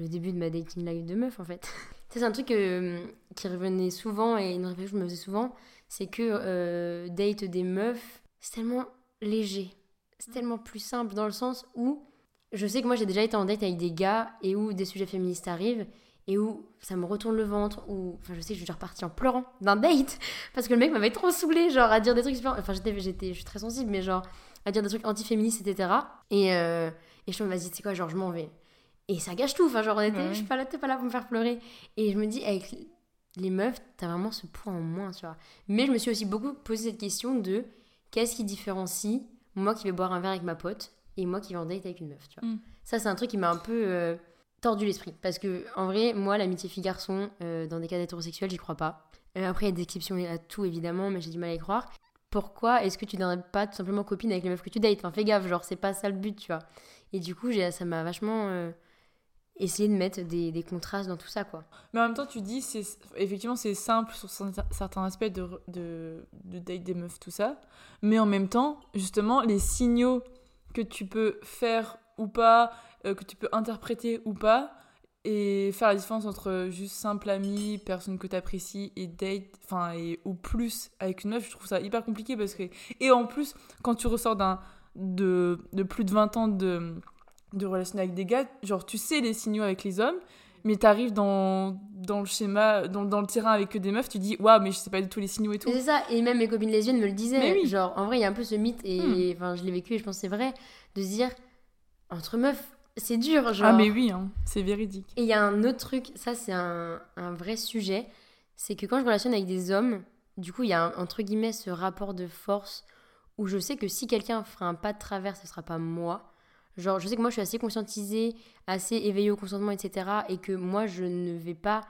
le début de ma dating life de meuf en fait. c'est un truc euh, qui revenait souvent et une réflexion que je me faisais souvent, c'est que euh, date des meufs, c'est tellement léger, c'est tellement plus simple dans le sens où je sais que moi j'ai déjà été en date avec des gars et où des sujets féministes arrivent et où ça me retourne le ventre ou enfin je sais que je suis repartie en pleurant d'un date parce que le mec m'avait trop saoulé genre à dire des trucs super enfin j'étais j'étais je suis très sensible mais genre à dire des trucs anti-féministes etc et euh, et je me vas-y c'est quoi genre je m'en vais et ça gâche tout. Enfin, genre, honnêtement, je suis pas là, pas là pour me faire pleurer. Et je me dis, avec les meufs, t'as vraiment ce point en moins, tu vois. Mais je me suis aussi beaucoup posé cette question de qu'est-ce qui différencie moi qui vais boire un verre avec ma pote et moi qui vais en date avec une meuf, tu vois. Mm. Ça, c'est un truc qui m'a un peu euh, tordu l'esprit. Parce que, en vrai, moi, l'amitié fille-garçon, euh, dans des cas hétérosexuels, j'y crois pas. Euh, après, il y a des exceptions à tout, évidemment, mais j'ai du mal à y croire. Pourquoi est-ce que tu n'aurais pas tout simplement copine avec les meufs que tu dates? Enfin, fais gaffe, genre, c'est pas ça le but, tu vois. Et du coup, ça m'a vachement essayer de mettre des, des, contrastes dans tout ça, quoi. Mais en même temps, tu dis, c'est effectivement, c'est simple sur certains aspects de, de, de, date des meufs, tout ça. Mais en même temps, justement, les signaux que tu peux faire ou pas, euh, que tu peux interpréter ou pas, et faire la différence entre juste simple ami, personne que tu apprécies, et date, enfin, et, ou plus avec une meuf, je trouve ça hyper compliqué parce que. Et en plus, quand tu ressors d'un. De, de plus de 20 ans de de relationner avec des gars, genre tu sais les signaux avec les hommes, mais t'arrives dans, dans le schéma, dans, dans le terrain avec des meufs, tu dis waouh, mais je sais pas du tout les signaux et tout. C'est ça, et même mes copines lesbiennes me le disaient. Oui. Genre, en vrai, il y a un peu ce mythe, et hmm. enfin, je l'ai vécu et je pense que c'est vrai, de se dire entre meufs, c'est dur. Genre. Ah, mais oui, hein, c'est véridique. Et il y a un autre truc, ça c'est un, un, vrai sujet, c'est que quand je relationne avec des hommes, du coup, il y a entre guillemets ce rapport de force où je sais que si quelqu'un fera un pas de travers, ce sera pas moi. Genre, je sais que moi, je suis assez conscientisée, assez éveillée au consentement, etc. Et que moi, je ne vais pas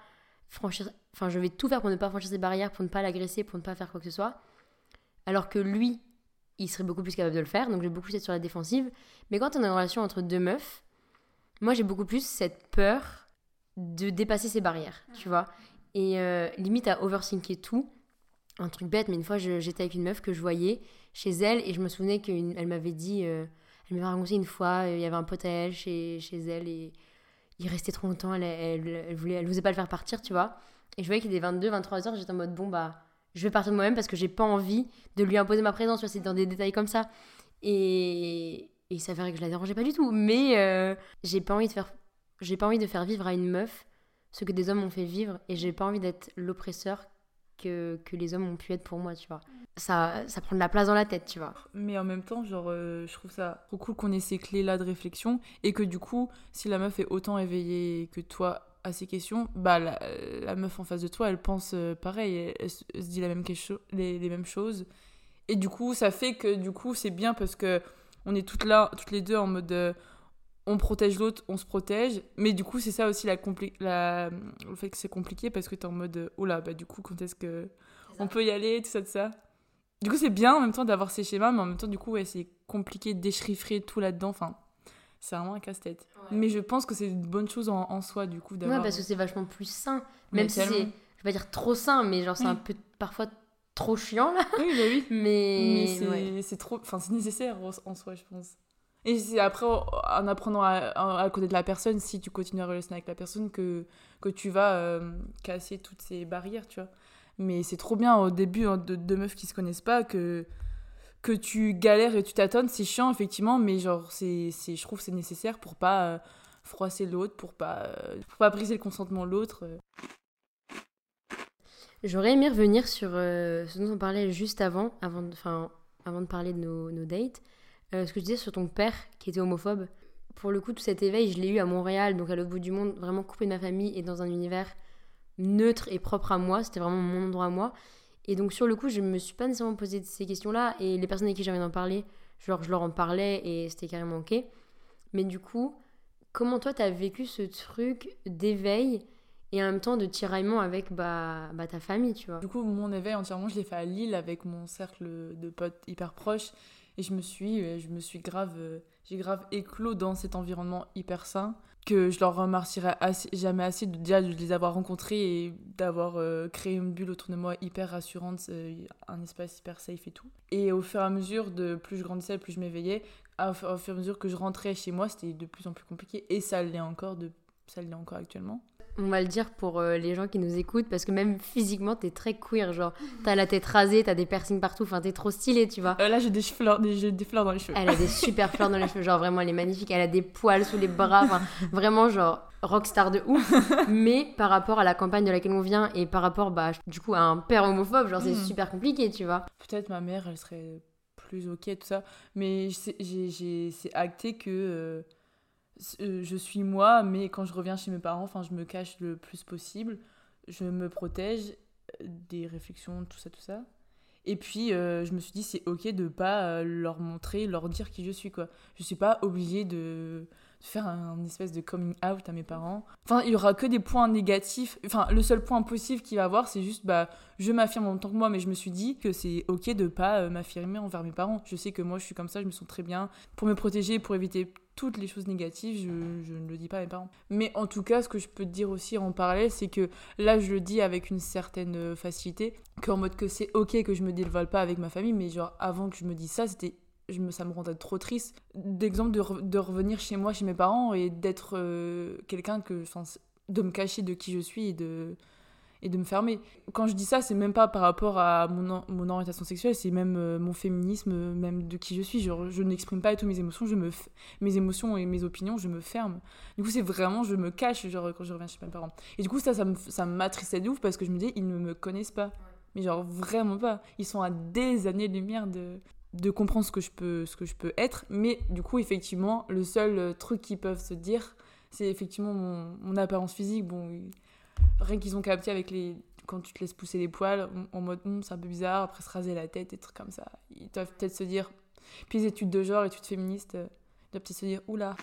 franchir. Enfin, je vais tout faire pour ne pas franchir ces barrières, pour ne pas l'agresser, pour ne pas faire quoi que ce soit. Alors que lui, il serait beaucoup plus capable de le faire. Donc, j'ai beaucoup plus être sur la défensive. Mais quand on a une relation entre deux meufs, moi, j'ai beaucoup plus cette peur de dépasser ces barrières, tu vois. Et euh, limite à overthinker tout. Un truc bête, mais une fois, j'étais avec une meuf que je voyais chez elle et je me souvenais qu'elle m'avait dit. Euh, elle m'avait raconté une fois, euh, il y avait un pote à elle chez, chez elle et il restait trop longtemps, elle, elle, voulait, elle osait pas le faire partir, tu vois. Et je voyais qu'il était 22, 23 heures, j'étais en mode bon bah je vais partir moi-même parce que j'ai pas envie de lui imposer ma présence, tu vois, c'est dans des détails comme ça. Et, et ça ferait que je la dérangeais pas du tout, mais euh, j'ai pas envie de faire j'ai pas envie de faire vivre à une meuf ce que des hommes ont fait vivre et j'ai pas envie d'être l'oppresseur que, les hommes ont pu être pour moi, tu vois ça, ça prend de la place dans la tête, tu vois. Mais en même temps, genre, euh, je trouve ça trop cool qu'on ait ces clés-là de réflexion et que du coup, si la meuf est autant éveillée que toi à ces questions, bah la, la meuf en face de toi, elle pense euh, pareil, elle, se dit la même les, les, mêmes choses. Et du coup, ça fait que du coup, c'est bien parce que on est toutes là, toutes les deux en mode euh, on protège l'autre, on se protège. Mais du coup, c'est ça aussi la, la le fait que c'est compliqué parce que t'es en mode oh là, bah du coup, quand est-ce que on peut y aller, tout ça, tout ça. Du coup, c'est bien en même temps d'avoir ces schémas, mais en même temps, du coup, ouais, c'est compliqué de déchiffrer tout là-dedans. Enfin, c'est vraiment un casse-tête. Mais je pense que c'est une bonne chose en, soi, du coup, d'avoir. Ouais, parce que c'est vachement plus sain. Même si c'est, je vais pas dire trop sain, mais genre, c'est un peu parfois trop chiant là. Oui, bah oui. Mais, Mais c'est ouais. trop. Enfin, c'est nécessaire en soi, je pense. Et c'est après, en apprenant à, à, connaître la personne, si tu continues à relationner avec la personne, que, que tu vas euh, casser toutes ces barrières, tu vois. Mais c'est trop bien au début hein, de deux meufs qui se connaissent pas que, que tu galères et tu tâtonnes. C'est chiant, effectivement, mais genre, c'est, c'est, je trouve que c'est nécessaire pour pas euh, froisser l'autre, pour pas, euh, pour pas briser le consentement de l'autre. J'aurais aimé revenir sur ce dont on parlait juste avant, avant enfin, avant de parler de nos, nos dates. Euh, ce que je disais sur ton père qui était homophobe. Pour le coup, tout cet éveil, je l'ai eu à Montréal, donc à l'autre bout du monde, vraiment coupé de ma famille et dans un univers neutre et propre à moi. C'était vraiment mon endroit à moi. Et donc, sur le coup, je me suis pas nécessairement posé ces questions-là. Et les personnes avec qui j'avais d'en parler, genre, je leur en parlais et c'était carrément ok. Mais du coup, comment toi, t'as vécu ce truc d'éveil et en même temps de tiraillement avec bah, bah, ta famille, tu vois? Du coup, mon éveil entièrement, je l'ai fait à Lille avec mon cercle de potes hyper proches. Et je me suis, euh, je me suis grave, euh, j'ai grave éclos dans cet environnement hyper sain que je leur remercierai assez- jamais assez de, déjà de les avoir rencontrés et d'avoir euh, créé une bulle autour de moi hyper rassurante, un espace hyper safe et tout. Et au fur et à mesure de plus je grandissais, plus je m'éveillais, au fur et à mesure que je rentrais chez moi, c'était de plus en plus compliqué et ça l'est encore de ça l'est encore actuellement. On va le dire pour euh, les gens qui nous écoutent, parce que même physiquement, t'es très queer. Genre, t'as la tête rasée, t'as des piercings partout, enfin, t'es trop stylé, tu vois. Euh, là, j'ai des fleurs, des, j'ai des fleurs dans les cheveux. Elle a des super fleurs dans les cheveux, genre vraiment, elle est magnifique. Elle a des poils sous les bras, enfin, vraiment, genre, rockstar de ouf. Mais par rapport à la campagne de laquelle on vient et par rapport, bah, du coup, à un père homophobe, genre, c'est Mm. super compliqué, tu vois. peut-être ma mère, elle serait plus ok, tout ça. Mais c'est- acté que euh, je suis moi, mais quand je reviens chez mes parents, enfin, je me cache le plus possible. Je me protège euh, des réflexions, tout ça, tout ça. Et puis, euh, je me suis dit, c'est ok de pas euh, leur montrer, leur dire qui je suis, quoi. Je suis pas obligée de faire un, un espèce de coming out à mes parents. Enfin, il y aura que des points négatifs. Enfin, le seul point positif qu'il va avoir, c'est juste, bah, je m'affirme en tant que moi, mais je me suis dit que c'est ok de pas euh, m'affirmer envers mes parents. Je sais que moi, je suis comme ça, je me sens très bien. Pour me protéger, pour éviter toutes les choses négatives, je, je ne le dis pas à mes parents. Mais en tout cas, ce que je peux te dire aussi en parallèle, c'est que là, je le dis avec une certaine euh, facilité, qu'en mode que c'est ok que je me dévoile pas avec ma famille, mais genre, avant que je me dise ça, c'était je me, ça me rendait trop triste. D'exemple, de, re- de revenir chez moi, chez mes parents, et d'être euh, quelqu'un que. enfin, c- de me cacher de qui je suis et de, et de me fermer. Quand je dis ça, c'est même pas par rapport à mon, mon orientation sexuelle, c'est même euh, mon féminisme, euh, même de qui je suis. Genre, je n'exprime pas toutes mes émotions, je me mes émotions et mes opinions, je me ferme. Du coup, c'est vraiment, je me cache genre, quand je reviens chez mes parents. Et du coup, ça, ça m'attristait de ouf parce que je me dis, ils ne me connaissent pas. Mais genre, vraiment pas. Ils sont à des années-lumière de, de comprendre ce que je peux ce que je peux être mais du coup effectivement le seul euh, truc qu'ils peuvent se dire c'est effectivement mon, mon apparence physique bon rien qu'ils ont capté avec les quand tu te laisses pousser les poils en, mode Hum, c'est un peu bizarre après se raser la tête des trucs comme ça ils doivent peut-être se dire puis les études de genre études féministes euh, ils doivent peut-être se dire oula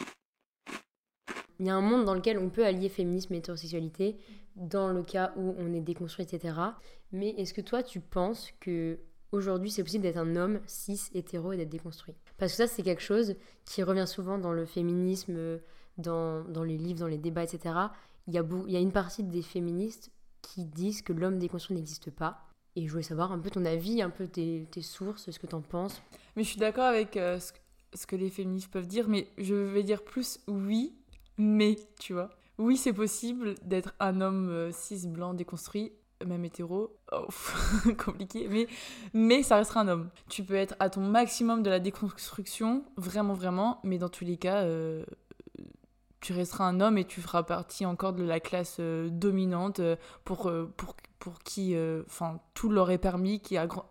Il y a un monde dans lequel on peut allier féminisme et hétérosexualité, dans le cas où on est déconstruit, etc. Mais est-ce que toi, tu penses que aujourd'hui c'est possible d'être un homme cis, hétéro et d'être déconstruit? Parce que ça, c'est quelque chose qui revient souvent dans le féminisme, euh, dans, dans les livres, dans les débats, etc. Il y, a y a une partie des féministes qui disent que l'homme déconstruit n'existe pas. Et je voulais savoir un peu ton avis, un peu tes, sources, ce que t'en penses. Mais je suis d'accord avec euh, ce, que- les féministes peuvent dire, mais je vais dire plus oui, mais, tu vois. Oui, c'est possible d'être un homme euh, cis, blanc, déconstruit, même hétéro. Oh, compliqué, mais, mais ça restera un homme. Tu peux être à ton maximum de la déconstruction, vraiment, vraiment, mais dans tous les cas, euh, tu resteras un homme et tu feras partie encore de la classe euh, dominante euh, pour, euh, pour, qui enfin tout leur est permis,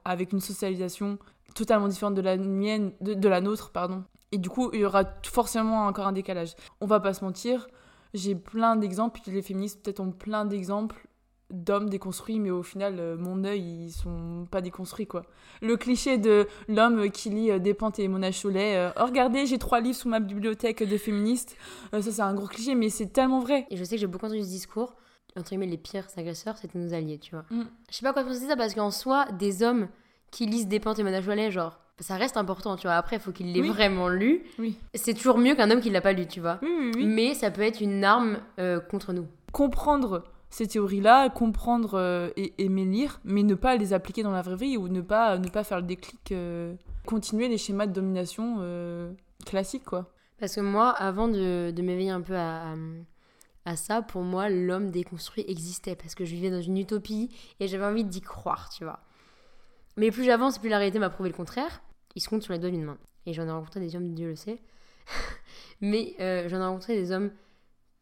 avec une socialisation totalement différente de la mienne, de, la nôtre, pardon. Et du coup, il y aura forcément encore un décalage. On va pas se mentir, j'ai plein d'exemples, les féministes peut-être ont plein d'exemples d'hommes déconstruits, mais au final, euh, mon œil, ils sont pas déconstruits, quoi. Le cliché de l'homme qui lit euh, Despentes et Mona Chollet, euh, oh regardez, j'ai trois livres sous ma bibliothèque de féministes, Euh, ça c'est un gros cliché, mais c'est tellement vrai. Et je sais que j'ai beaucoup entendu ce discours. Entre guillemets, les pires agresseurs, c'était nos alliés, tu vois. Mm. Je sais pas quoi penser de ça parce qu'en soi, des hommes qui lisent des pentes et Mona Joalet, genre, ça reste important, tu vois. Après, il faut qu'il l'ait Oui. vraiment lu. Oui. C'est toujours mieux qu'un homme qui l'a pas lu, tu vois. Oui. Mais ça peut être une arme contre nous. comprendre ces théories-là, comprendre euh, et aimer lire, mais ne pas les appliquer dans la vraie vie ou ne pas, ne pas faire le déclic, euh, continuer les schémas de domination euh, classiques, quoi. Parce que moi, avant de, de m'éveiller un peu à, à, ça, pour moi, l'homme déconstruit existait parce que je vivais dans une utopie et j'avais envie d'y croire, tu vois. Mais plus j'avance, plus la réalité m'a prouvé le contraire. Il se compte sur les doigts d'une main. Et j'en ai rencontré des hommes, Dieu le sait. Mais j'en ai rencontré des hommes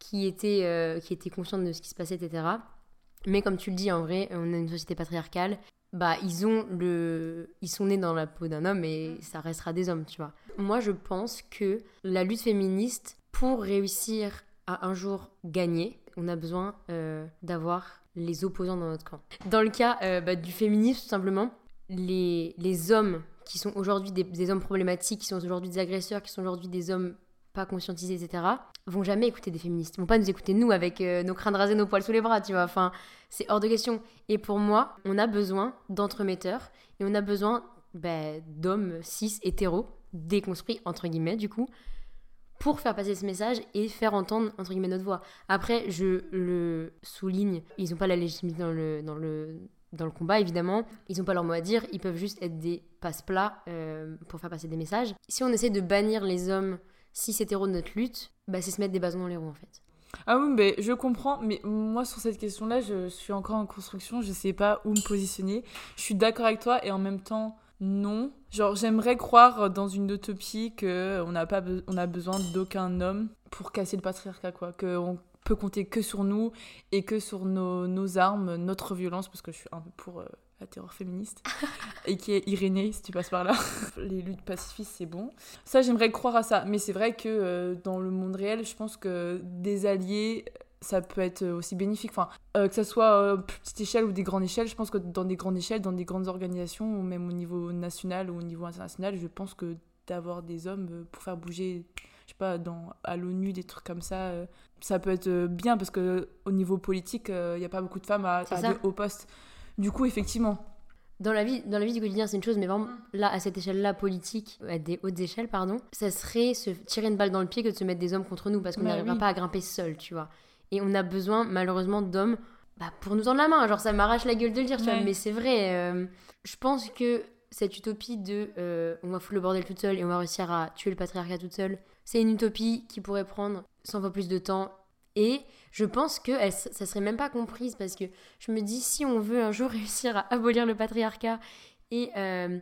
qui étaient, euh, qui étaient conscients de ce qui se passait, etc. Mais comme tu le dis, en vrai, on a une société patriarcale. Bah, ils ont le, ils sont nés dans la peau d'un homme et ça restera des hommes, tu vois. Moi, je pense que la lutte féministe, pour réussir à un jour gagner, on a besoin euh, d'avoir les opposants dans notre camp. Dans le cas euh, bah, du féminisme, tout simplement, les, les hommes qui sont aujourd'hui des hommes problématiques, qui sont aujourd'hui des agresseurs, qui sont aujourd'hui des hommes pas conscientisés, etc., vont jamais écouter des féministes. Vont pas nous écouter, nous, avec euh, nos crânes rasés, nos poils sous les bras, tu vois. Enfin, c'est hors de question. Et pour moi, on a besoin d'entremetteurs et on a besoin bah, d'hommes cis hétéros, déconstruits, entre guillemets, du coup, pour faire passer ce message et faire entendre, entre guillemets, notre voix. Après, je le souligne, ils n'ont pas la légitimité dans le, dans le, dans le combat, évidemment. Ils n'ont pas leur mot à dire. Ils peuvent juste être des passe-plats euh, pour faire passer des messages. Si on essaie de bannir les hommes cis hétéros de notre lutte, bah, c'est se mettre des bâtons dans les roues, en fait. Ah oui, je comprends, mais moi sur cette question-là, je suis encore en construction, je sais pas où me positionner. Je suis d'accord avec toi et en même temps, non. Genre, j'aimerais croire dans une utopie que on n'a pas a besoin d'aucun homme pour casser le patriarcat, quoi. Qu'on peut compter que sur nous et que sur nos, nos armes, notre violence, parce que je suis un peu pour euh, la terreur féministe, et qui est Irénée, si tu passes par là. Les luttes pacifistes, c'est bon. Ça, j'aimerais croire à ça. Mais c'est vrai que euh, dans le monde réel, je pense que des alliés, ça peut être aussi bénéfique. Enfin, euh, que ce soit euh, petite échelle ou des grandes échelles, je pense que dans des grandes échelles, dans des grandes organisations, ou même au niveau national ou au niveau international, je pense que d'avoir des hommes euh, pour faire bouger, je sais pas, dans, à l'ONU, des trucs comme ça, euh, ça peut être bien parce que au niveau politique, il n'y a pas beaucoup de femmes à, à des hauts postes. Du coup, effectivement, Dans la vie, dans la vie du quotidien, c'est une chose, mais vraiment, là, à cette échelle-là, politique, à des hautes échelles, pardon, ça serait se tirer une balle dans le pied que de se mettre des hommes contre nous, parce qu'on Bah n'arrivera oui. pas à grimper seul, tu vois. Et on a besoin, malheureusement, d'hommes bah, pour nous tendre la main. Genre, ça m'arrache la gueule de le dire, tu vois, mais c'est vrai. euh, je pense que cette utopie de euh, on va foutre le bordel toute seule et on va réussir à tuer le patriarcat toute seule, c'est une utopie qui pourrait prendre 100 fois plus de temps. Et je pense que elle, ça serait même pas comprise parce que je me dis si on veut un jour réussir à abolir le patriarcat et euh,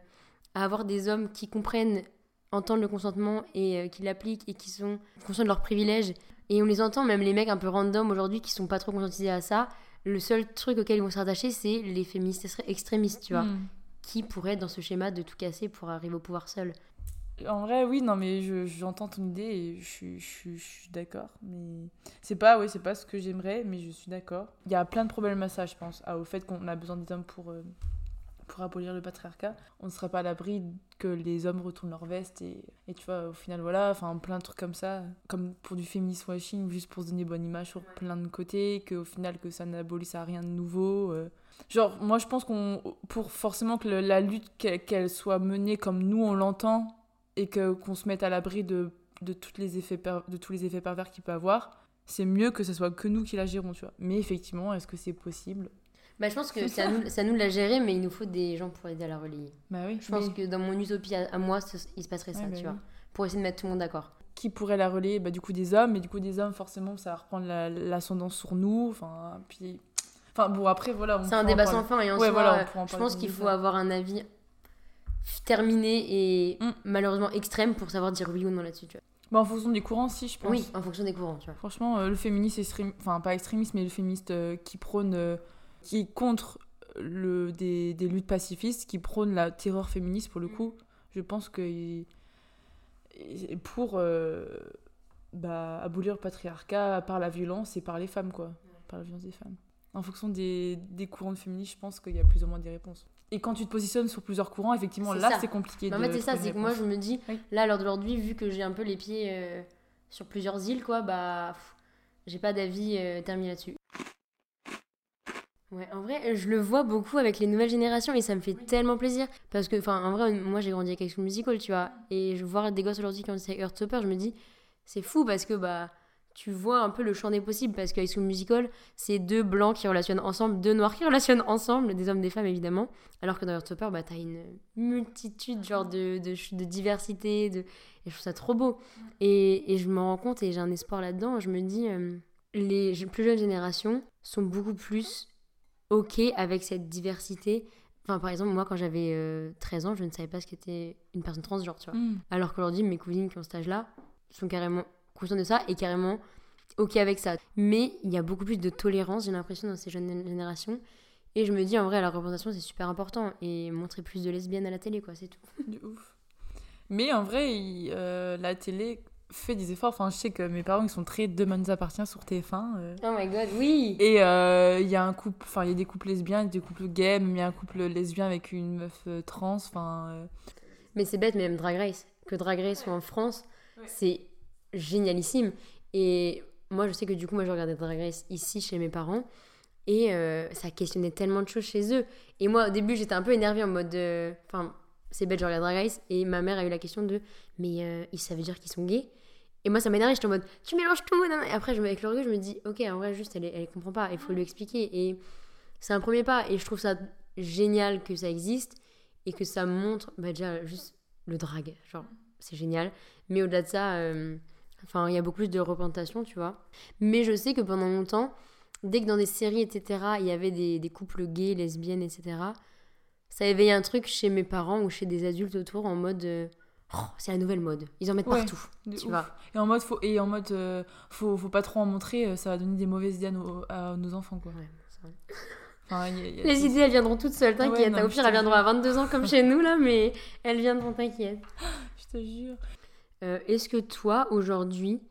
à avoir des hommes qui comprennent, entendent le consentement et euh, qui l'appliquent et qui sont conscients de leurs privilèges. Et on les entend, même les mecs un peu random aujourd'hui qui sont pas trop conscientisés à ça. Le seul truc auquel ils vont se rattacher, c'est les féministes extrémistes, tu vois, hmm. qui pourraient être dans ce schéma de tout casser pour arriver au pouvoir seul. En vrai, oui, non, mais je- j'entends ton idée et je suis, je suis, je suis d'accord. Mais c'est pas, oui, c'est pas ce que j'aimerais, mais je suis d'accord. Il y a plein de problèmes à ça, je pense, au fait qu'on a besoin des hommes pour, euh, pour abolir le patriarcat. On ne serait pas à l'abri que les hommes retournent leur veste et, et tu vois, au final, voilà, enfin, plein de trucs comme ça, comme pour du féminisme washing, juste pour se donner bonne image sur plein de côtés, qu'au final, que ça n'abolisse à rien de nouveau. euh. Genre, moi, je pense qu'on, pour forcément que le- la lutte, qu'elle qu'elle soit menée comme nous, on l'entend, et que qu'on se mette à l'abri de, de, toutes les effets de tous les effets pervers qu'il peut avoir, c'est mieux que ce soit que nous qui la gérons, tu vois. Mais effectivement, est-ce que c'est possible? Bah, je pense que c'est à, nous, à nous de la gérer, mais il nous faut des gens pour aider à la relayer. Bah oui, Je pense que dans mon utopie à, à moi, ce- il se passerait ça, Ouais, bah tu oui. vois, pour essayer de mettre tout le monde d'accord. Qui pourrait la relayer? Bah, Du coup, des hommes, et du coup, des hommes, forcément, ça va reprendre la- l'ascendance sur nous. Enfin, puis. Enfin, bon, après, voilà. on C'est un débat sans fin et en Ouais, soi, voilà, je pense qu'il faut avoir un avis terminé et Mm. malheureusement extrême pour savoir dire oui ou non là-dessus, tu vois. Bah, en fonction des courants, si, je pense. Oui, en fonction des courants, tu vois. Franchement, euh, le féministe extrême, enfin pas extrémiste, mais le féministe euh, qui prône, euh, qui est contre le, des, des luttes pacifistes, qui prône la terreur féministe pour le coup, je pense que il- pour bah, abolir le patriarcat par la violence et par les femmes, quoi, par la violence des femmes. En fonction des, des courants de féministes, je pense qu'il y a plus ou moins des réponses. Et quand tu te positionnes sur plusieurs courants, effectivement, là, c'est compliqué. Mais en de fait, c'est ça, c'est que moi, je me dis, Oui. là, à l'heure d'aujourd'hui, vu que j'ai un peu les pieds euh, sur plusieurs îles, quoi, bah, j'ai pas d'avis euh, terminé là-dessus. Ouais, en vrai, je le vois beaucoup avec les nouvelles générations et ça me fait tellement plaisir. Parce que, enfin, en vrai, moi j'ai grandi avec High School Musical, tu vois. Et je vois des gosses aujourd'hui qui ont dit Heartstopper, je me dis, c'est fou parce que, bah, tu vois un peu le champ des possibles parce que High School Musical, c'est deux blancs qui relationnent ensemble, deux noirs qui relationnent ensemble, des hommes, des femmes évidemment. Alors que dans Heartstopper, bah, t'as une multitude genre de, de, de diversité, de... et je trouve ça trop beau. Et, et je me rends compte et j'ai un espoir là-dedans, je me dis, euh, les plus jeunes générations sont beaucoup plus OK avec cette diversité. Enfin, par exemple, moi, quand j'avais 13 euh, ans, je ne savais pas ce qu'était une personne transgenre, tu vois. Mm. Alors qu'aujourd'hui, mes cousines qui ont cet âge-là sont carrément conscient de ça et carrément ok avec ça. Mais il y a beaucoup plus de tolérance, j'ai l'impression, dans ces jeunes générations. Et je me dis, en vrai, la représentation, c'est super important. Et montrer plus de lesbiennes à la télé, quoi, c'est tout. De ouf. Mais en vrai, euh, la télé fait des efforts. Enfin, je sais que mes parents, ils sont très Demain nous appartient sur TF1. Euh. Oh my god, oui Et euh, il y a un couple, enfin, il y a des couples lesbiens, des couples gays, mais il y a un couple lesbien avec une meuf trans, enfin... Mais c'est bête, mais même Drag Race. Que Drag Race soit en France, c'est génialissime. Et moi, je sais que du coup, moi, je regardais Drag Race ici chez mes parents. Et euh, ça questionnait tellement de choses chez eux. Et moi, au début, j'étais un peu énervée en mode. Enfin, c'est bête, je regarde Drag Race. Et ma mère a eu la question de Mais euh, ça veut dire qu'ils sont gays? Et moi, ça m'énerve. J'étais en mode Tu mélanges tout. Et après, je, avec le je me dis Ok, en vrai, juste, elle, elle comprend pas. Il faut lui expliquer. Et c'est un premier pas. Et je trouve ça génial que ça existe. Et que ça montre bah, déjà juste le drag. Genre, c'est génial. Mais au-delà de ça. Enfin, il y a beaucoup plus de représentation, tu vois. Mais je sais que pendant longtemps, dès que dans des séries, etc., il y avait des, des couples gays, lesbiennes, etc., ça éveillait un truc chez mes parents ou chez des adultes autour en mode. Euh, oh, c'est la nouvelle mode. Ils en mettent partout, tu vois. Et en mode, faut, et en mode euh, faut, faut, pas trop en montrer, euh, ça va donner des mauvaises idées à nos, enfants, quoi. Les idées, elles viendront toutes seules, t'inquiète. Au pire, elles viendront à 22 ans comme chez nous, là, mais elles viendront, t'inquiète. Je te jure. Euh, est-ce que toi, aujourd'hui,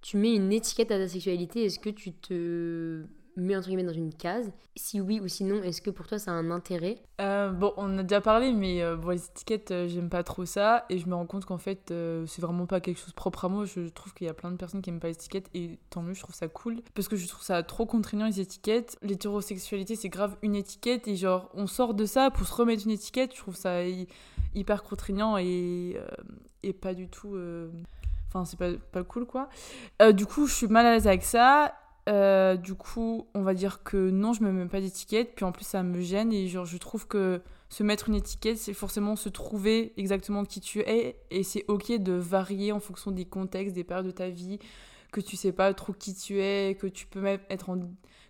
tu mets une étiquette à ta sexualité? Est-ce que tu te mets entre guillemets dans une case Si oui ou sinon, est-ce que pour toi ça a un intérêt? Euh, Bon, on a déjà parlé, mais euh, les étiquettes, j'aime pas trop ça. Et je me rends compte qu'en fait, c'est vraiment pas quelque chose propre à moi. Je trouve qu'il y a plein de personnes qui aiment pas les étiquettes et tant mieux, je trouve ça cool. Parce que je trouve ça trop contraignant les étiquettes. L'hétérosexualité, c'est grave une étiquette et genre, on sort de ça pour se remettre une étiquette. Je trouve ça hyper contraignant et, et pas du tout. Euh, enfin, c'est pas, pas cool, quoi. Euh, du coup, je suis mal à l'aise avec ça. Euh, du coup, on va dire que non, je me mets pas d'étiquette. Puis en plus, ça me gêne. Et je trouve que se mettre une étiquette, c'est forcément se trouver exactement qui tu es. Et c'est ok de varier en fonction des contextes, des périodes de ta vie, que tu sais pas trop qui tu es, que tu peux même être en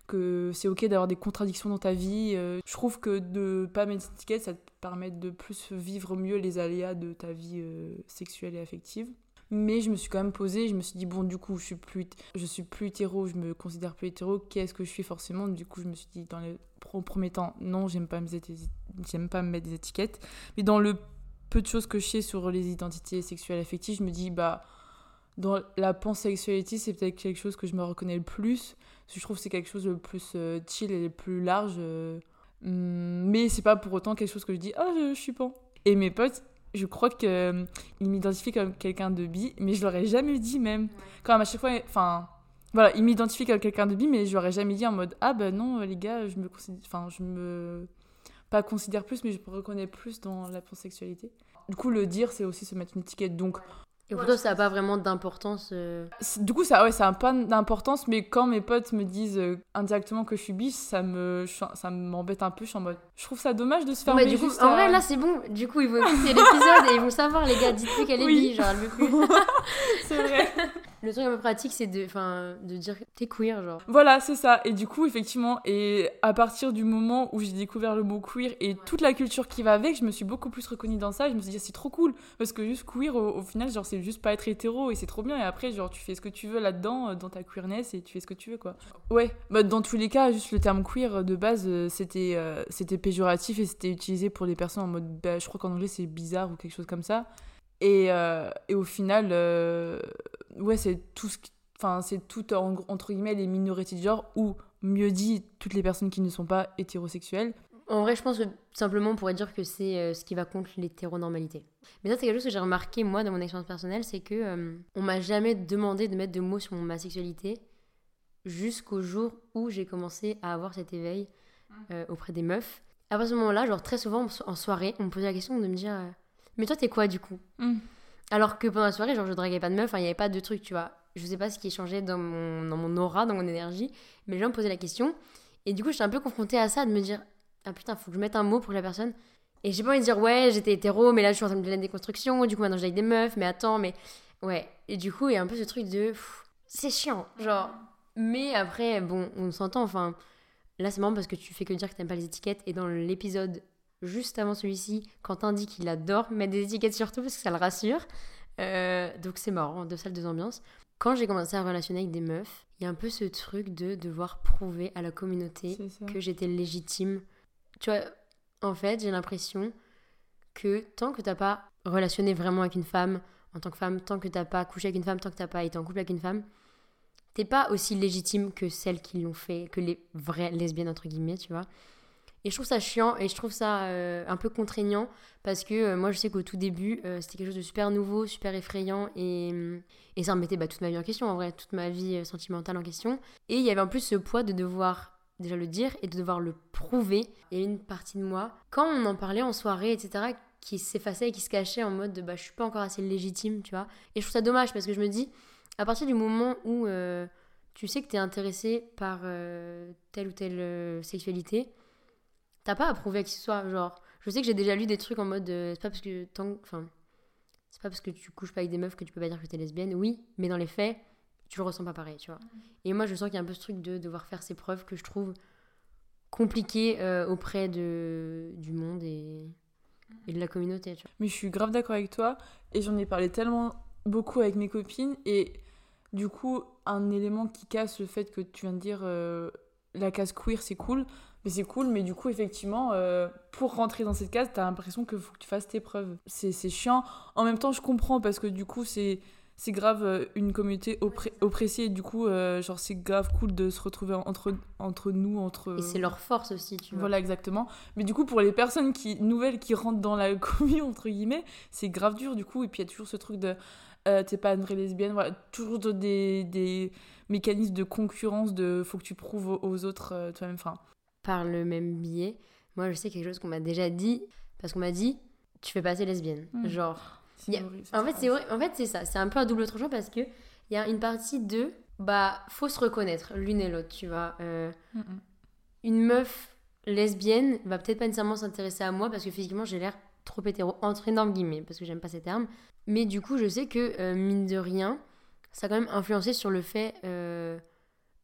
que c'est ok d'avoir des contradictions dans ta vie. je trouve que de pas mettre d'étiquette, ça te permettre de plus vivre mieux les aléas de ta vie euh, sexuelle et affective. Mais je me suis quand même posée, je me suis dit, bon, du coup, je suis plus, je suis plus hétéro, je me considère plus hétéro, qu'est-ce que je suis forcément? Du coup, je me suis dit, dans les premiers temps, non, j'aime pas, j'aime pas me mettre des étiquettes. Mais dans le peu de choses que je sais sur les identités sexuelles affectives, je me dis, bah, dans la pansexualité, c'est peut-être quelque chose que je me reconnais le plus. Parce que je trouve que c'est quelque chose de plus euh, chill et le plus large. Euh, Hum, mais c'est pas pour autant quelque chose que je dis, oh, je, suis pan. Et mes potes, je crois qu'ils euh, m'identifient comme quelqu'un de bi, mais je l'aurais jamais dit même. Quand même, à chaque fois, enfin, voilà, ils m'identifient comme quelqu'un de bi, mais je l'aurais jamais dit en mode, ah ben non, les gars, je me considère, enfin, je me, pas considère plus, mais je me reconnais plus dans la pansexualité. Du coup, le dire, c'est aussi se mettre une étiquette. Donc, et pour toi, ça n'a pas vraiment d'importance euh Du coup, ça, ouais, ça n'a pas d'importance, mais quand mes potes me disent euh, indirectement que je suis bis, ça me, ça m'embête un peu. Je suis en mode, je trouve ça dommage de se faire du coup, En vrai, là, c'est bon. Du coup, ils vont écouter l'épisode et ils vont savoir, les gars, dites-lui qu'elle est bi, genre, elle veut plus. c'est vrai. Le truc un peu pratique, c'est de, de dire t'es queer, genre. Voilà, c'est ça. Et du coup, effectivement, et à partir du moment où j'ai découvert le mot queer et toute la culture qui va avec, je me suis beaucoup plus reconnue dans ça. Je me suis dit, c'est trop cool. Parce que juste queer, au, final, genre, c'est juste pas être hétéro et c'est trop bien. Et après, genre, tu fais ce que tu veux là-dedans, euh, dans ta queerness, et tu fais ce que tu veux, quoi. Ouais, bah, dans tous les cas, juste le terme queer, euh, de base, euh, c'était c'était péjoratif et c'était utilisé pour des personnes en mode, bah, je crois qu'en anglais, c'est bizarre ou quelque chose comme ça. Et, et au final, ouais, c'est tout ce Enfin, c'est tout entre guillemets les minorités de genre ou mieux dit toutes les personnes qui ne sont pas hétérosexuelles. En vrai, je pense que simplement on pourrait dire que c'est euh, ce qui va contre l'hétéronormalité. Mais ça, c'est quelque chose que j'ai remarqué moi dans mon expérience personnelle, c'est que euh, on m'a jamais demandé de mettre de mots sur ma sexualité jusqu'au jour où j'ai commencé à avoir cet éveil euh, auprès des meufs. À ce moment-là, genre très souvent en soirée, on me posait la question de me dire Mais toi, t'es quoi du coup? Mmh. Alors que pendant la soirée, genre, je draguais pas de meuf, il n'y avait pas de truc, tu vois. je sais pas ce qui changé dans mon, dans mon aura, dans mon énergie, mais les gens me posaient la question. Et du coup, j'étais un peu confrontée à ça, de me dire Ah putain, faut que je mette un mot pour la personne. Et j'ai pas envie de dire Ouais, j'étais hétéro, mais là je suis en train de faire une déconstruction, du coup maintenant j'ai des meufs, mais attends, mais. Ouais. Et du coup, il y a un peu ce truc de. C'est chiant. Genre. Mais après, bon, on s'entend, enfin. Là, c'est marrant parce que tu fais que dire que t'aimes pas les étiquettes. Et dans l'épisode juste avant celui-ci, Quentin dit qu'il adore mettre des étiquettes sur tout parce que ça le rassure. Euh, donc c'est marrant, deux salles, deux ambiances. Quand j'ai commencé à relationner avec des meufs, il y a un peu ce truc de devoir prouver à la communauté que j'étais légitime. Tu vois, en fait, j'ai l'impression que tant que t'as pas relationné vraiment avec une femme en tant que femme, tant que t'as pas couché avec une femme, tant que t'as pas été en couple avec une femme, t'es pas aussi légitime que celles qui l'ont fait, que les vraies lesbiennes entre guillemets, tu vois. Et je trouve ça chiant et je trouve ça euh, un peu contraignant parce que euh, moi je sais qu'au tout début euh, c'était quelque chose de super nouveau, super effrayant et, et ça remettait bah, toute ma vie en question en vrai, toute ma vie sentimentale en question. Et il y avait en plus ce poids de devoir déjà le dire et de devoir le prouver. Il y a une partie de moi, quand on en parlait en soirée, etc., qui s'effaçait et qui se cachait en mode de, bah je suis pas encore assez légitime, tu vois. Et je trouve ça dommage parce que je me dis, à partir du moment où tu sais que tu es intéressé par telle ou telle sexualité, T'as pas à prouver à qui que ce soit. Genre, je sais que j'ai déjà lu des trucs en mode. Euh, c'est pas parce que. Tant, enfin, c'est pas parce que tu couches pas avec des meufs que tu peux pas dire que t'es lesbienne. Oui, mais dans les faits, tu le ressens pas pareil, tu vois. Mm. Et moi, je sens qu'il y a un peu ce truc de devoir faire ses preuves que je trouve compliqué euh, auprès de, du monde et, et de la communauté, tu vois. Mais je suis grave d'accord avec toi. Et j'en ai parlé tellement beaucoup avec mes copines. Et du coup, un élément qui casse le fait que tu viens de dire. Euh, la case queer, c'est cool mais c'est cool, mais du coup, effectivement, euh, pour rentrer dans cette case, t'as l'impression qu'il faut que tu fasses tes preuves. C'est chiant. En même temps, je comprends parce que du coup, c'est c'est grave euh, une communauté oppressée et du coup euh, genre c'est grave cool de se retrouver entre entre nous entre et c'est leur force aussi tu vois voilà exactement mais du coup pour les personnes qui nouvelles qui rentrent dans la commune entre guillemets c'est grave dur du coup et puis il y a toujours ce truc de t'es pas une vraie lesbienne voilà toujours des, des mécanismes de concurrence de faut que tu prouves aux, autres toi-même enfin par le même biais. Moi, je sais quelque chose qu'on m'a déjà dit, parce qu'on m'a dit, tu fais passer lesbienne. Hmm. Genre. en, fait, c'est en fait, c'est ça. C'est un peu un double tranchant parce que il y a une partie de. Bah, faut se reconnaître l'une et l'autre, tu vois. Euh, hmm, hmm. Une meuf lesbienne va peut-être pas nécessairement s'intéresser à moi parce que physiquement, j'ai l'air trop hétéro, entre énormes guillemets, parce que j'aime pas ces termes. Mais du coup, je sais que, euh, mine de rien, ça a quand même influencé sur le fait. Euh,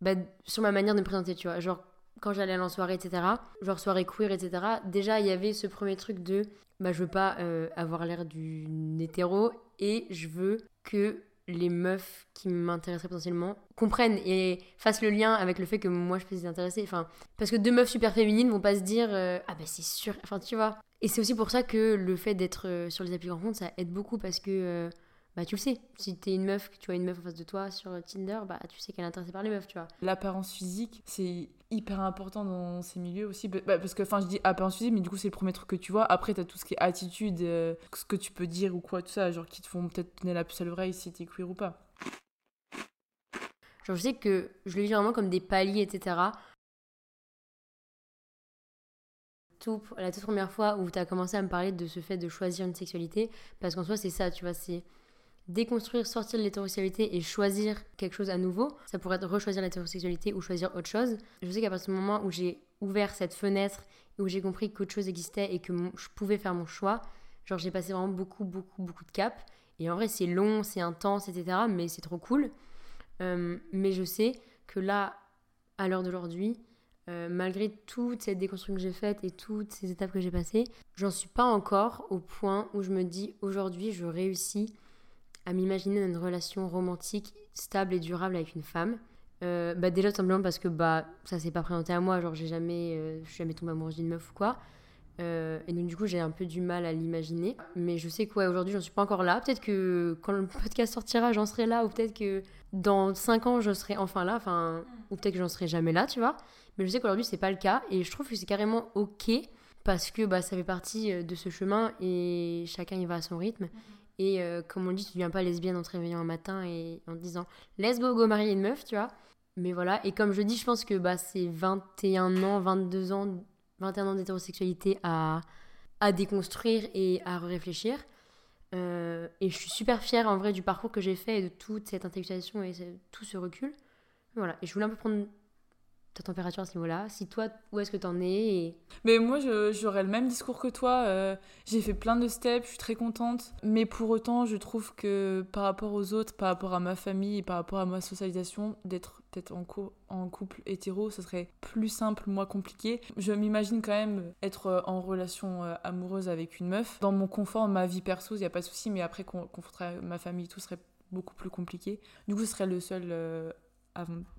bah, sur ma manière de me présenter, tu vois. Genre, quand j'allais en soirée, etc., genre soirée queer, etc., déjà il y avait ce premier truc de bah, je veux pas euh, avoir l'air d'une hétéro et je veux que les meufs qui m'intéresseraient potentiellement comprennent et fassent le lien avec le fait que moi je peux les intéresser. Parce que deux meufs super féminines vont pas se dire euh, ah bah c'est sûr. Enfin, tu vois. Et c'est aussi pour ça que le fait d'être euh, sur les applis rencontres ça aide beaucoup parce que bah tu le sais. Si t'es une meuf, que tu vois une meuf en face de toi sur Tinder, bah tu sais qu'elle est intéressée par les meufs, tu vois. L'apparence physique, c'est hyper important dans ces milieux aussi. Bah, parce que, enfin, je dis apparence physique, mais du coup, c'est le premier truc que tu vois. Après, t'as tout ce qui est attitude, euh, ce que tu peux dire ou quoi, tout ça, genre qui te font peut-être donner la puce à l'oreille si t'es queer ou pas. Genre, je sais que je le vis vraiment comme des paliers, etc. Tout, la toute première fois où tu as commencé à me parler de ce fait de choisir une sexualité, parce qu'en soi, c'est ça, tu vois, c'est déconstruire, sortir de l'hétérosexualité et choisir quelque chose à nouveau. Ça pourrait être rechoisir l'hétérosexualité ou choisir autre chose. Je sais qu'à partir du moment où j'ai ouvert cette fenêtre et où j'ai compris qu'autre chose existait et que je pouvais faire mon choix, genre j'ai passé vraiment beaucoup, beaucoup, beaucoup de caps. Et en vrai, c'est long, c'est intense, etc. Mais c'est trop cool. Euh, mais je sais que là, à l'heure d'aujourd'hui, euh, malgré toute cette déconstruction que j'ai faite et toutes ces étapes que j'ai passées, j'en suis pas encore au point où je me dis aujourd'hui, je réussis à m'imaginer une relation romantique stable et durable avec une femme. Euh, bah déjà tout simplement parce que bah ça s'est pas présenté à moi genre j'ai jamais euh, je suis jamais tombée amoureuse d'une meuf ou quoi. Euh, et donc du coup j'ai un peu du mal à l'imaginer. Mais je sais que ouais, aujourd'hui j'en suis pas encore là. Peut-être que quand le podcast sortira j'en serai là ou peut-être que dans 5 ans je serai enfin là enfin ou peut-être que j'en serai jamais là tu vois. Mais je sais qu'aujourd'hui c'est pas le cas. Et je trouve que c'est carrément ok parce que bah ça fait partie de ce chemin et chacun y va à son rythme et euh, comme on dit, tu deviens pas lesbienne en te réveillant un matin et en te disant let's go, go marier une meuf, tu vois. Mais voilà, et comme je dis, je pense que bah, c'est 21 ans, 22 ans, 21 ans d'hétérosexualité à, à déconstruire et à réfléchir. Euh, et je suis super fière en vrai du parcours que j'ai fait et de toute cette intellectualisation et tout ce recul. Voilà, et je voulais un peu prendre ta température à ce niveau-là. Si toi, où est-ce que t'en es. Mais moi, j'aurais le même discours que toi. Euh, j'ai fait plein de steps, je suis très contente. Mais pour autant, je trouve que par rapport aux autres, par rapport à ma famille et par rapport à ma socialisation, d'être peut-être en, couple hétéro, ça serait plus simple, moins compliqué. Je m'imagine quand même être euh, en relation euh, amoureuse avec une meuf. Dans mon confort, ma vie perso, il n'y a pas de souci, mais après, confronter ma famille, tout serait beaucoup plus compliqué. Du coup, ce serait le seul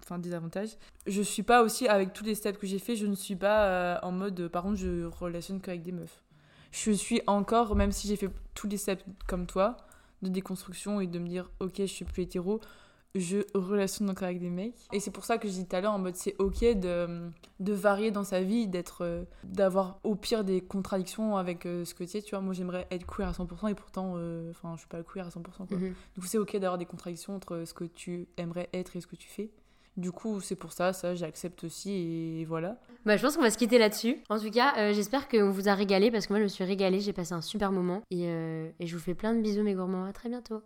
enfin désavantage. Je suis pas aussi avec tous les steps que j'ai fait, je ne suis pas euh, en mode par contre je relationne qu'avec des meufs. Je suis encore même si j'ai fait tous les steps comme toi de déconstruction et de me dire OK, je suis plus hétéro, je relationne encore avec des mecs. Et c'est pour ça que j'ai dit tout à l'heure en mode c'est ok de, de varier dans sa vie, d'être, euh, d'avoir au pire des contradictions avec euh, ce que tu es. Tu vois, moi j'aimerais être queer à 100% et pourtant, enfin, je suis pas queer à 100%. Quoi. Du coup, c'est ok d'avoir des contradictions entre ce que tu aimerais être et ce que tu fais. Du coup, c'est pour ça, ça j'accepte aussi et voilà. Bah, je pense qu'on va se quitter là-dessus. En tout cas, euh, j'espère qu'on vous a régalé parce que moi je me suis régalée, j'ai passé un super moment et, et je vous fais plein de bisous mes gourmands, à très bientôt.